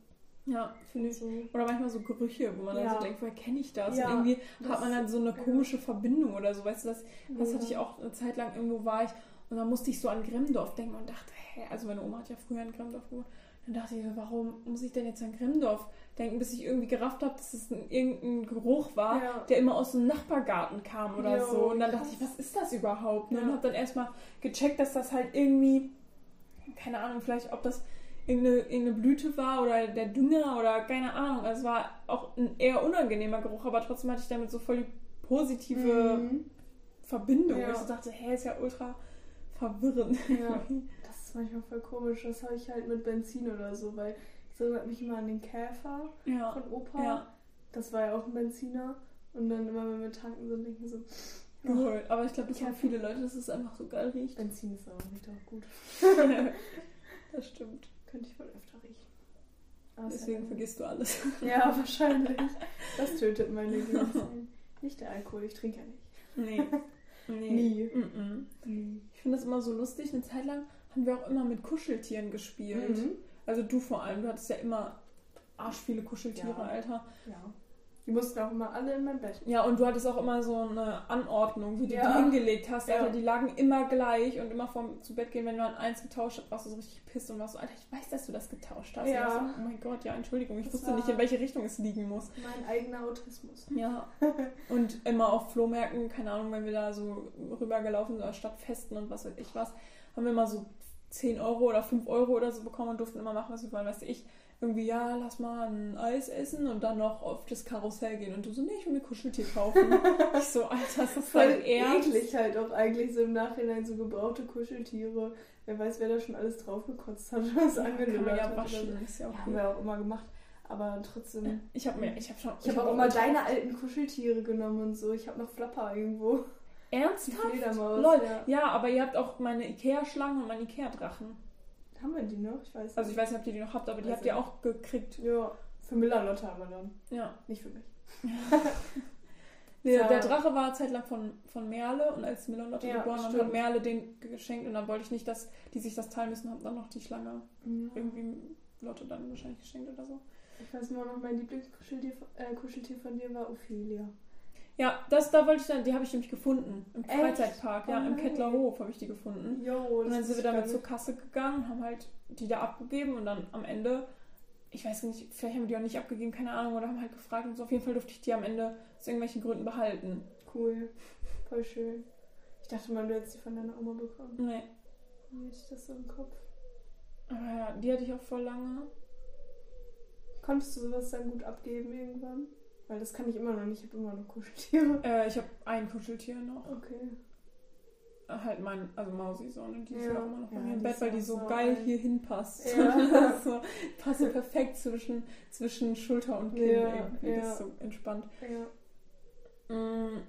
Ja, finde ich. So. Oder manchmal so Gerüche, wo man dann Ja. so denkt, woher kenne ich das? Ja, und irgendwie das- hat man dann so eine ja. komische Verbindung oder so. Weißt du, das, das Ja. hatte ich auch eine Zeit lang, irgendwo war ich und dann musste ich so an Gremdorf denken und dachte, hä, also meine Oma hat ja früher in Gremdorf gewohnt. Dann dachte ich, warum muss ich denn jetzt an Gremdorf denken, bis ich irgendwie gerafft habe, dass es ein, irgendein Geruch war, Ja. der immer aus dem Nachbargarten kam oder Jo, so. Und dann krass. dachte ich, was ist das überhaupt? Ne? Ja. Und habe dann erstmal gecheckt, dass das halt irgendwie, keine Ahnung, vielleicht ob das irgendeine, irgendeine Blüte war oder der Dünger oder keine Ahnung. Also es war auch ein eher unangenehmer Geruch, aber trotzdem hatte ich damit so voll die positive Mhm. Verbindung. Ja. Und ich so dachte, hä, ist ja ultra verwirrend. Ja. Das ist manchmal voll komisch. Das habe ich halt mit Benzin oder so, weil das erinnert mich immer an den Käfer ja. von Opa. Ja, Das war ja auch ein Benziner. Und dann immer, wenn wir tanken sind, denken so, geholt. Aber ich glaube, das Ja. haben viele Leute, dass es einfach so geil riecht. Benzin ist aber nicht auch gut. das stimmt. Könnte ich wohl öfter riechen. Aber Deswegen vergisst du alles. Ja, wahrscheinlich. Das tötet meine Gehirnzellen. Nicht der Alkohol, ich trinke ja nicht. Nee. Nee. Nie. Mhm. Nie. Ich finde das immer so lustig. Eine Zeit lang haben wir auch immer mit Kuscheltieren gespielt. Mhm. Also du vor allem. Du hattest ja immer arsch viele Kuscheltiere, Ja. Alter. Ja. Die mussten auch immer alle in mein Bett. Ja, und du hattest auch immer so eine Anordnung, wie du Ja. die hingelegt hast. Ja. Alter, die lagen immer gleich und immer vorm zu Bett gehen, wenn du an eins getauscht hast, warst du so richtig pisst und warst so, Alter, ich weiß, dass du das getauscht hast. Ja. Und ich so, oh mein Gott, ja, Entschuldigung, ich Das wusste nicht, in welche Richtung es liegen muss. Mein eigener Autismus. Ja. Und immer auf Flohmärkten, keine Ahnung, wenn wir da so rübergelaufen sind, oder Stadtfesten und was weiß ich was, haben wir immer so 10 Euro oder 5 Euro oder so bekommen und durften immer machen, was wir wollen. Weißt du, ich irgendwie, ja, lass mal ein Eis essen und dann noch auf das Karussell gehen. Und du so, nee, ich will mir Kuscheltier kaufen. ich so, Alter, ist das Voll dein Ernst? eklig halt auch eigentlich so im Nachhinein so gebrauchte Kuscheltiere. Wer weiß, wer da schon alles draufgekotzt hat und was Ja, ja hat. oder waschen, so. ist ja Ja, haben okay. wir auch immer gemacht. Aber trotzdem. Ich habe mir, ich habe schon... Ich habe hab auch immer ultra- deine alten Kuscheltiere genommen und so. Ich habe noch Flapper irgendwo. Ernsthaft? Fledermaus. Lol. Ja. Ja, aber ihr habt auch meine Ikea-Schlangen und meinen Ikea-Drachen. Haben wir die noch? Ich weiß Also ich weiß nicht, ob ihr die noch habt, aber die Weiß habt ihr ich auch gekriegt. Ja, für Miller-Lotte haben wir dann. Ja. Nicht für mich. Der, Ja. der Drache war eine Zeit lang von, von Merle und als Miller Lotte Ja, geboren stimmt. hat Merle den geschenkt und dann wollte ich nicht, dass die sich das teilen müssen, haben dann noch die Schlange irgendwie Lotte dann wahrscheinlich geschenkt oder so. Ich weiß nur noch, mein Lieblingskuscheltier äh, Kuscheltier von dir war Ophelia. Ja, das, da wollte ich dann, die habe ich nämlich gefunden. Im Echt? Freizeitpark, ja, Oh im nein. Kettlerhof habe ich die gefunden. Jo, Und dann das sind wir damit zur Kasse gegangen, haben halt die da abgegeben und dann am Ende, ich weiß nicht, vielleicht haben wir die auch nicht abgegeben, keine Ahnung, oder haben halt gefragt und so. Auf jeden Fall durfte ich die am Ende aus irgendwelchen Gründen behalten. Cool. Voll schön. Ich dachte mal, du hättest die von deiner Oma bekommen. Nee. Wie hatte ich das so im Kopf? Aber ja, die hatte ich auch voll lange. Konntest du sowas dann gut abgeben irgendwann? Weil das kann ich immer noch nicht. Ich habe immer noch Kuscheltiere. Äh, ich habe ein Kuscheltier noch. Okay. Halt mein, also Mausi so, und die ist Ja. ja auch immer noch bei Ja, mir im Bett, weil die so geil alt. hier hinpasst. Ja. so, passt so perfekt zwischen, zwischen Schulter und Kinn Ja, irgendwie. Das ja. ist so entspannt. Ja. Mm,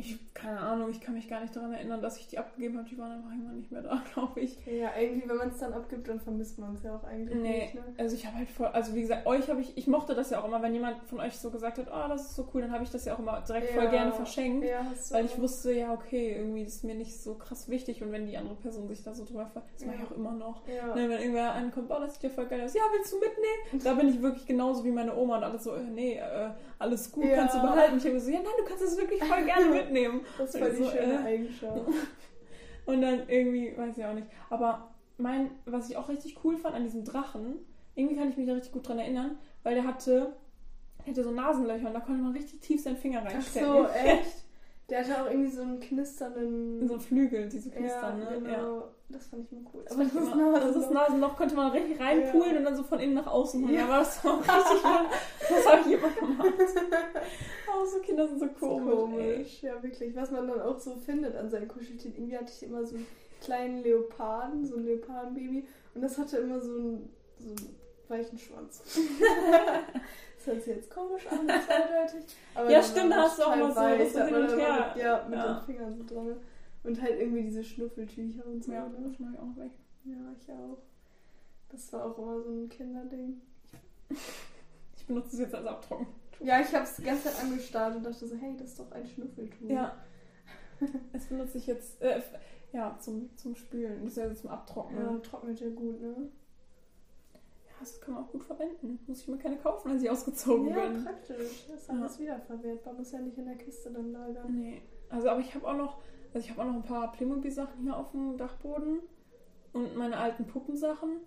Ich, keine Ahnung, ich kann mich gar nicht daran erinnern, dass ich die abgegeben habe. Die waren einfach irgendwann nicht mehr da, glaube ich. Ja, irgendwie, wenn man es dann abgibt, dann vermisst man es ja auch eigentlich Nee, nicht. Ne? also ich habe halt voll, also wie gesagt, euch habe ich, ich mochte das ja auch immer, wenn jemand von euch so gesagt hat, oh, das ist so cool, dann habe ich das ja auch immer direkt voll Ja. gerne verschenkt. Ja, Weil ich wusste, ja, okay, irgendwie ist mir nicht so krass wichtig und wenn die andere Person sich da so drüber freut, das mache ich Ja. auch immer noch. Ne, wenn irgendwer ankommt, oh, das sieht ja voll geil aus, ja, willst du mitnehmen? Da bin ich wirklich genauso wie meine Oma und alles so, äh, nee, äh, alles gut, kannst du behalten. Ich habe so, ja, nein, du kannst es wirklich voll gerne mitnehmen. Das ist voll die Also, schöne äh, Eigenschaft. Und dann irgendwie, weiß ich auch nicht. Aber mein, was ich auch richtig cool fand an diesem Drachen, irgendwie kann ich mich da richtig gut dran erinnern, weil der hatte, der hatte so Nasenlöcher und da konnte man richtig tief seinen Finger Ach reinstecken. so, echt? Der hatte auch irgendwie so einen knisternden. In so Flügel, diese ja, Knistern, ne? genau. Ja. Das fand ich mal cool. Das, Aber das ist immer- also das Nasenloch konnte man richtig reinpulen Ja. und dann so von innen nach außen. Ja. Aber das war richtig Das habe ich immer gemacht. Oh, so Kinder sind so komisch. komisch. Ja, wirklich. Was man dann auch so findet an seinen Kuscheltieren. Irgendwie hatte ich immer so einen kleinen Leoparden, so ein Leopardenbaby. Und das hatte immer so einen, so einen weichen Schwanz. das hört sich jetzt komisch an, zweideutig. Aber Ja, stimmt, da hast du auch mal so- da hin und her. Mit, ja, mit Ja. den Fingern so dran. Und halt irgendwie diese Schnuffeltücher und so. Ja, ne? das mache ich auch weg. ja, ich auch. Das war auch immer so ein Kinderding. Ich benutze es jetzt als Abtrocken. Ja, ich habe es die ganze Zeit angestarrt und dachte so, hey, das ist doch ein Schnuffeltuch. Ja. Das benutze ich jetzt, äh, ja, zum, zum Spülen, beziehungsweise zum Abtrocknen. Ja, Ja. trocknet ja gut, ne? das kann man auch gut verwenden. Muss ich mir keine kaufen, wenn sie ausgezogen Ja, werden. praktisch. Das ist alles wiederverwertbar. Muss ja nicht in der Kiste dann lagern. Nee. Also, aber ich habe auch noch, also ich habe auch noch ein paar Playmobil-Sachen hier auf dem Dachboden und meine alten Puppensachen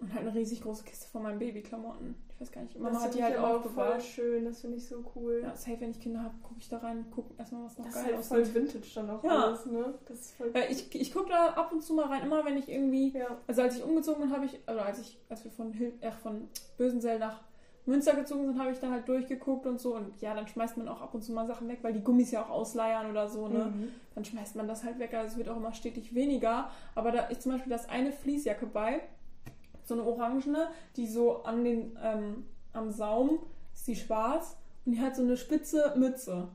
und halt eine riesig große Kiste von meinen Babyklamotten. Ich weiß gar nicht, Mama das hat die halt auch voll schön. Das finde ich so cool. Ja, safe, wenn ich Kinder habe, gucke ich da rein, gucke erstmal, was noch das ist geil halt voll aussieht. Vintage dann auch Ja. alles, ne? Das ist voll Weil ich, ich gucke da ab und zu mal rein, immer wenn ich irgendwie Ja. Also als ich umgezogen bin, habe ich, also als ich, als wir von, Hil äh, von Bösensell nach Münster gezogen sind, habe ich da halt durchgeguckt und so. Und ja, dann schmeißt man auch ab und zu mal Sachen weg, weil die Gummis ja auch ausleiern oder so, ne? Mhm. Dann schmeißt man das halt weg. Also es wird auch immer stetig weniger. Aber da ist zum Beispiel das eine Fließjacke bei, so eine orangene, die so an den, ähm, am Saum ist die schwarz und die hat so eine spitze Mütze.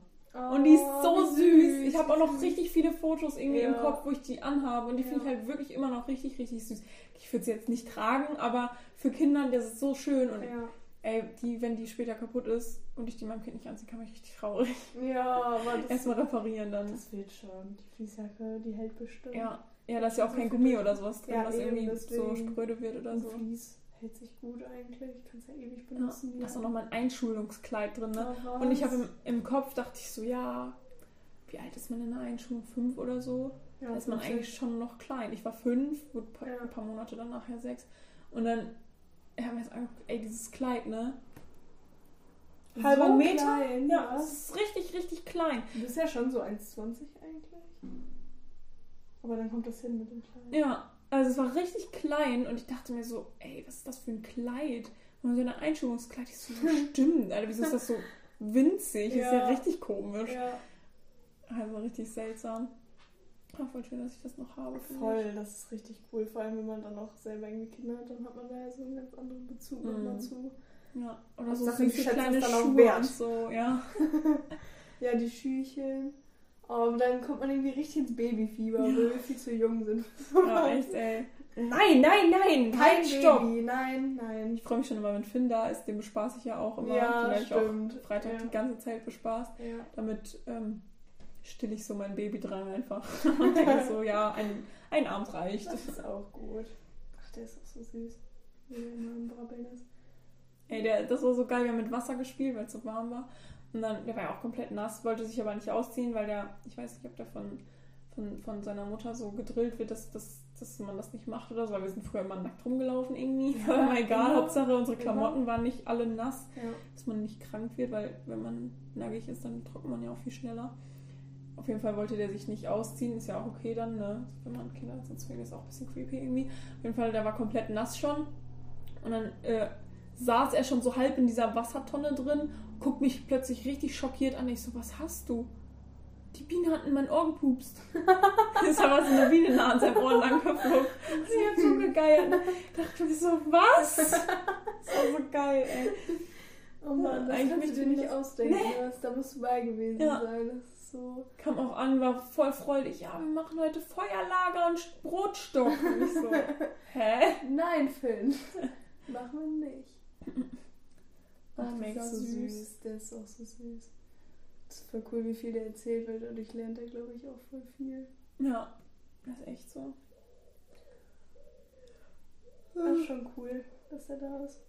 Und die ist so Oh, wie süß. Ich habe auch noch süß. richtig viele Fotos irgendwie im Ja. Kopf, wo ich die anhabe. Und die finde ich Ja. halt wirklich immer noch richtig, richtig süß. Ich würde sie jetzt nicht tragen, aber für Kinder, das ist so schön. Und Ja. Ey, die, wenn die später kaputt ist und ich die meinem Kind nicht anziehe, kann mich richtig traurig. ja, aber das, Erstmal reparieren dann. das wird schon. Die Fließjacke, die hält bestimmt. Ja. Ja, da ist ja auch kein Gummi oder sowas drin, Ja, was irgendwie so spröde wird oder so. Vlies hält sich gut eigentlich. Ich kann es ja ewig Ja, benutzen. die da ist auch nochmal ein Einschulungskleid drin, ne? Oh, Und ich habe im, im Kopf, dachte ich so, ja, wie alt ist man in der Einschulung? Fünf oder so? ja, Da ist man eigentlich schon noch klein. Ich war fünf, wurde ein paar, Ja. ein paar Monate danach ja sechs. Und dann haben wir jetzt angeguckt, ey, dieses Kleid, ne? Halber so Meter? Klein, Ja, was? es ist richtig, richtig klein. Du bist ja schon so 1,20 eigentlich. Aber dann kommt das hin mit dem Kleinen. Ja, also es war richtig klein und ich dachte mir so, ey, was ist das für ein Kleid? Und so ein Einschulungskleid, ich so, stimmt, Alter, wieso ist das so winzig? Ist ja Ja. richtig komisch. Ja, Also richtig seltsam. Aber voll schön, dass ich das noch habe. voll, das ist richtig cool. Vor allem, wenn man dann auch selber irgendwie Kinder hat, dann hat man da ja so einen ganz anderen Bezug Mhm. nochmal zu. ich. Ja, oder so Hauptsache, die süße kleine dann auch Schuhe wert. und so, ja. Ja, die Schücheln. Oh, und dann kommt man irgendwie richtig ins Babyfieber, weil wir viel zu jung sind. Ja, echt, ey. Nein, nein, nein, Kein halt, stopp. Baby, nein, nein. Ich freue mich schon immer, wenn Finn da ist. Den bespaße ich ja auch immer. Ja, Den werde ich auch Freitag Ja. die ganze Zeit bespaßt. Ja. Damit ähm, still ich so mein Baby dran einfach. Und denke so, ja, ein, ein Abend reicht. Das ist auch gut. Ach, der ist auch so süß. Wie der immer am Brabbeln ist. Ey, der, das war so geil, wir haben mit Wasser gespielt, weil es so warm war. Und dann, der war ja auch komplett nass, wollte sich aber nicht ausziehen, weil der, ich weiß nicht, ob der von, von, von seiner Mutter so gedrillt wird, dass, dass, dass man das nicht macht oder so, weil wir sind früher immer nackt rumgelaufen irgendwie. Ja, war immer egal, immer. Hauptsache unsere. Klamotten waren nicht alle nass, Ja. dass man nicht krank wird, weil wenn man nackig ist, dann trocknet man ja auch viel schneller. Auf jeden Fall wollte der sich nicht ausziehen, ist ja auch okay dann, ne? Wenn man Kinder hat, sonst wäre das auch ein bisschen creepy irgendwie. Auf jeden Fall, der war komplett nass schon. Und dann äh, saß er schon so halb in dieser Wassertonne drin, guckt mich plötzlich richtig schockiert an. Ich so, was hast du? Die Biene hat in mein Ohr gepupst. ist aber so eine Biene nah an seinem Ohr lang geflogen. Sie hat so gegeiert. Ich dachte mir so, was? Das war so geil, ey. Oh Mann, das Eigentlich kannst du dir ich nicht ausdenken. Was, da musst du bei gewesen Ja. sein. Das so. Kam auch an, war voll freudig. Ja, wir machen heute Feuerlager und Brotstock. Und ich so, hä? Nein, Finn. Machen wir nicht. Oh, Ach, mega das ist so süß. süß. Der ist auch so süß. Das ist voll cool, wie viel der erzählt wird. Und ich lerne da, glaube ich, auch voll viel. Ja, das ist echt so. Das ist schon cool, dass er da ist.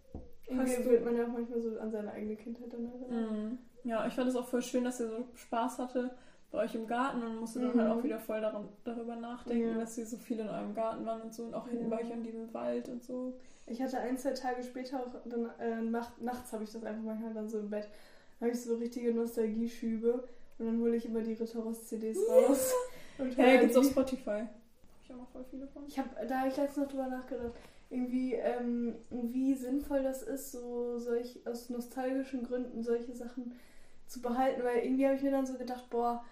Irgendwie wird man ja auch manchmal so an seine eigene Kindheit dann erinnert. Mhm. Ja, ich fand es auch voll schön, dass ihr so Spaß hatte bei euch im Garten und musste dann Mhm. halt auch wieder voll daran, darüber nachdenken, Ja. dass ihr so viel in eurem Garten waren und so und auch hinten Ja. bei euch an diesem Wald und so. Ich hatte ein, zwei Tage später auch, dann, äh, nacht, nachts habe ich das einfach manchmal dann so im Bett, habe ich so richtige Nostalgieschübe und dann hole ich immer die Ritter Ross CDs raus. Und Ja, höre gibt's auf. Spotify. Hab ich auch noch voll viele von. Ich habe, da habe ich letztens noch drüber nachgedacht, irgendwie, ähm, wie sinnvoll das ist, so solch, aus nostalgischen Gründen solche Sachen zu behalten, weil irgendwie habe ich mir dann so gedacht, boah,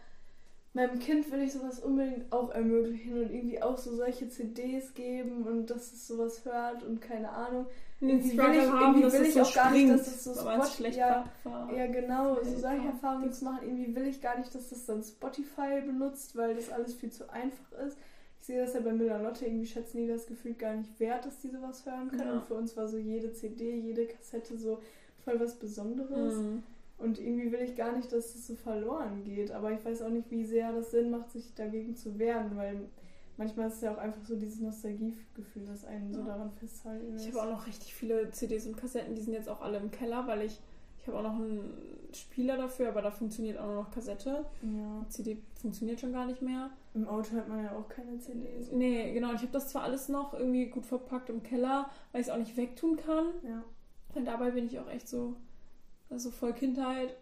meinem Kind will ich sowas unbedingt auch ermöglichen und irgendwie auch so solche CDs geben und dass es sowas hört und keine Ahnung. Irgendwie will ich- haben, irgendwie dass will ich so auch gar nicht, dass es so weil man's Spot- schlecht ja. Ja, genau, so solche. Erfahrungen zu machen. Irgendwie will ich gar nicht, dass das dann Spotify benutzt, weil das alles viel zu einfach ist. Ich sehe das ja bei Miller Lotte, irgendwie schätzen die das Gefühl gar nicht wert, dass die sowas hören können. Ja. Und für uns war so jede CD, jede Kassette so voll was Besonderes. Mhm. Und irgendwie will ich gar nicht, dass das so verloren geht. Aber ich weiß auch nicht, wie sehr das Sinn macht, sich dagegen zu wehren, weil manchmal ist es ja auch einfach so dieses Nostalgiegefühl, das einen so Ja. daran festhalten Ich lässt. habe auch noch richtig viele CDs und Kassetten, die sind jetzt auch alle im Keller, weil ich, ich habe auch noch einen Spieler dafür, aber da funktioniert auch nur noch Kassette. ja. CD funktioniert schon gar nicht mehr. Im Auto hat man ja auch keine CDs. Nee, genau. Ich habe das zwar alles noch irgendwie gut verpackt im Keller, weil ich es auch nicht wegtun kann. Ja. Und dabei bin ich auch echt so, also voll Kindheit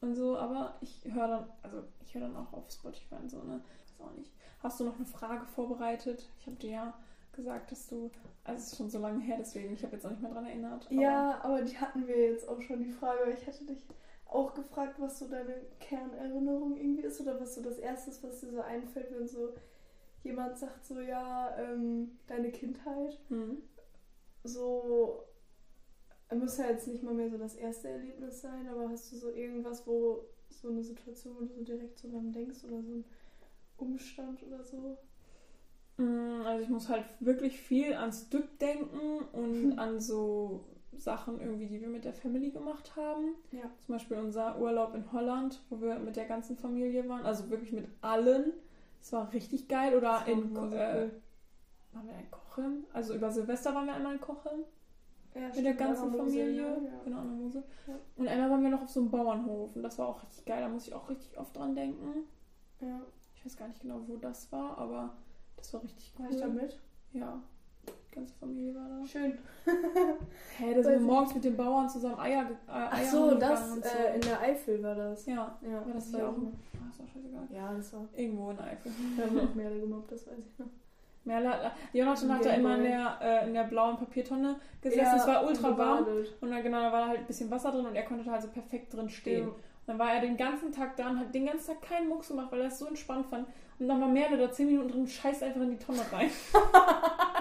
und so. Aber ich höre dann, also ich höre dann auch auf Spotify und so, ne? Weiß auch nicht. Hast du noch eine Frage vorbereitet? Ich habe dir ja gesagt, dass du, also es ist schon so lange her, deswegen, ich habe jetzt auch nicht mehr dran erinnert. aber- Ja, aber die hatten wir jetzt auch schon die Frage. weil Ich hatte dich auch gefragt, was so deine Kernerinnerung irgendwie ist oder was so das Erste ist, was dir so einfällt, wenn so jemand sagt, so ja, ähm, deine Kindheit. Hm. So, muss ja jetzt nicht mal mehr so das erste Erlebnis sein, aber hast du so irgendwas, wo so eine Situation, wo du so direkt so dran denkst oder so ein Umstand oder so? Mm, Also ich muss halt wirklich viel ans Dück denken und an so Sachen irgendwie, die wir mit der Family gemacht haben. Ja. Zum Beispiel unser Urlaub in Holland, wo wir mit der ganzen Familie waren, also wirklich mit allen. Das war richtig geil. Oder in äh, cool. waren wir in Kochem? Also über Silvester waren wir einmal in Kochem Ja, mit stimmt, der ganzen Familie. Ja, ja. Genau, an der Mose. Und einmal waren wir noch auf so einem Bauernhof und das war auch richtig geil. Da muss ich auch richtig oft dran denken. ja. Ich weiß gar nicht genau, wo das war, aber das war richtig cool. War ich da mit? Ja, die ganze Familie war da. Schön. Hä, da sind wir morgens mit den Bauern zusammen Eier, äh, Eier Ach so, das und so. äh, in der Eifel war das. Ja, Ja, war das war hier auch? noch. Ah, ist auch scheißegal. Ja, das war. Irgendwo in Eifel. Wir haben auch Merle gemobbt, das weiß ich noch. Merle hat, Jonathan hat da immer in der, äh, in der blauen Papiertonne gesessen. Ja, es war ultra und warm. Und dann, genau, da war halt ein bisschen Wasser drin und er konnte da halt so perfekt drin stehen. Ja. Dann war er den ganzen Tag da und hat den ganzen Tag keinen Mucks gemacht, weil er es so entspannt fand. Und dann war Merle da 10 Minuten drin und scheißt einfach in die Tonne rein.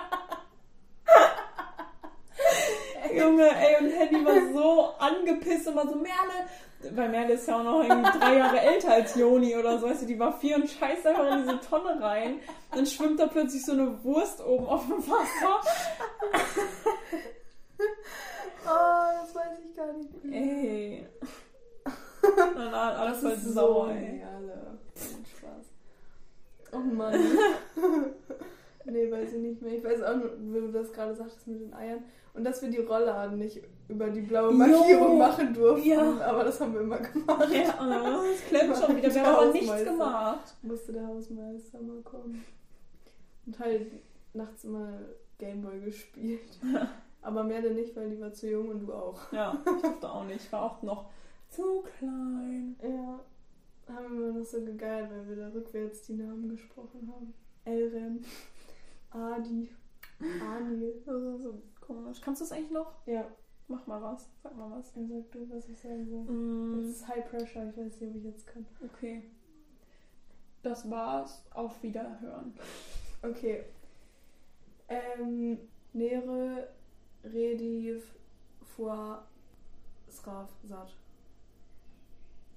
Junge, ey, und Henny war so angepisst und war so, Merle, weil Merle ist ja auch noch irgendwie drei Jahre älter als Joni oder so, weißt du, die war vier und scheißt einfach in diese Tonne rein. Dann schwimmt da plötzlich so eine Wurst oben auf dem Wasser. Oh, das weiß ich gar nicht mehr. Ey. Dann alles voll sauer, ey. Merle. Spaß. Oh Mann. nee, weiß ich nicht Ich weiß auch nur, wie du das gerade sagtest mit den Eiern. Und dass wir die Rollladen nicht über die blaue Markierung Jo. machen durften. Ja. Aber das haben wir immer gemacht. Ja, oh, es klemmt schon wieder. Wir haben aber nichts gemacht. Musste der Hausmeister mal kommen. Und halt nachts mal Gameboy gespielt. Aber mehr denn nicht, weil die war zu jung und du auch. Ja, ich durfte auch nicht. Ich war auch noch zu klein. Ja. Haben wir noch so gegeilt, weil wir da rückwärts die Namen gesprochen haben. Elrem, Adi, Anil. Das ist so komisch. Kannst du es eigentlich noch? Ja, Mach mal was. Sag mal was. dann sag du, was ich sagen soll. Mm, Das ist High Pressure, ich weiß nicht, ob ich jetzt kann. okay. Das war's. Auf Wiederhören. Okay. Ähm, Nere, Rediv, Foie, Sraf, Sat.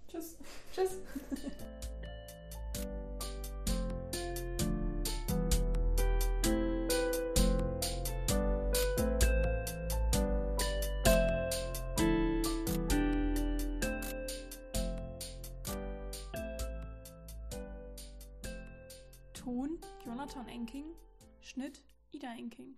Tschüss. Tschüss. Ton Jonathan Enking. Schnitt Ida Enking.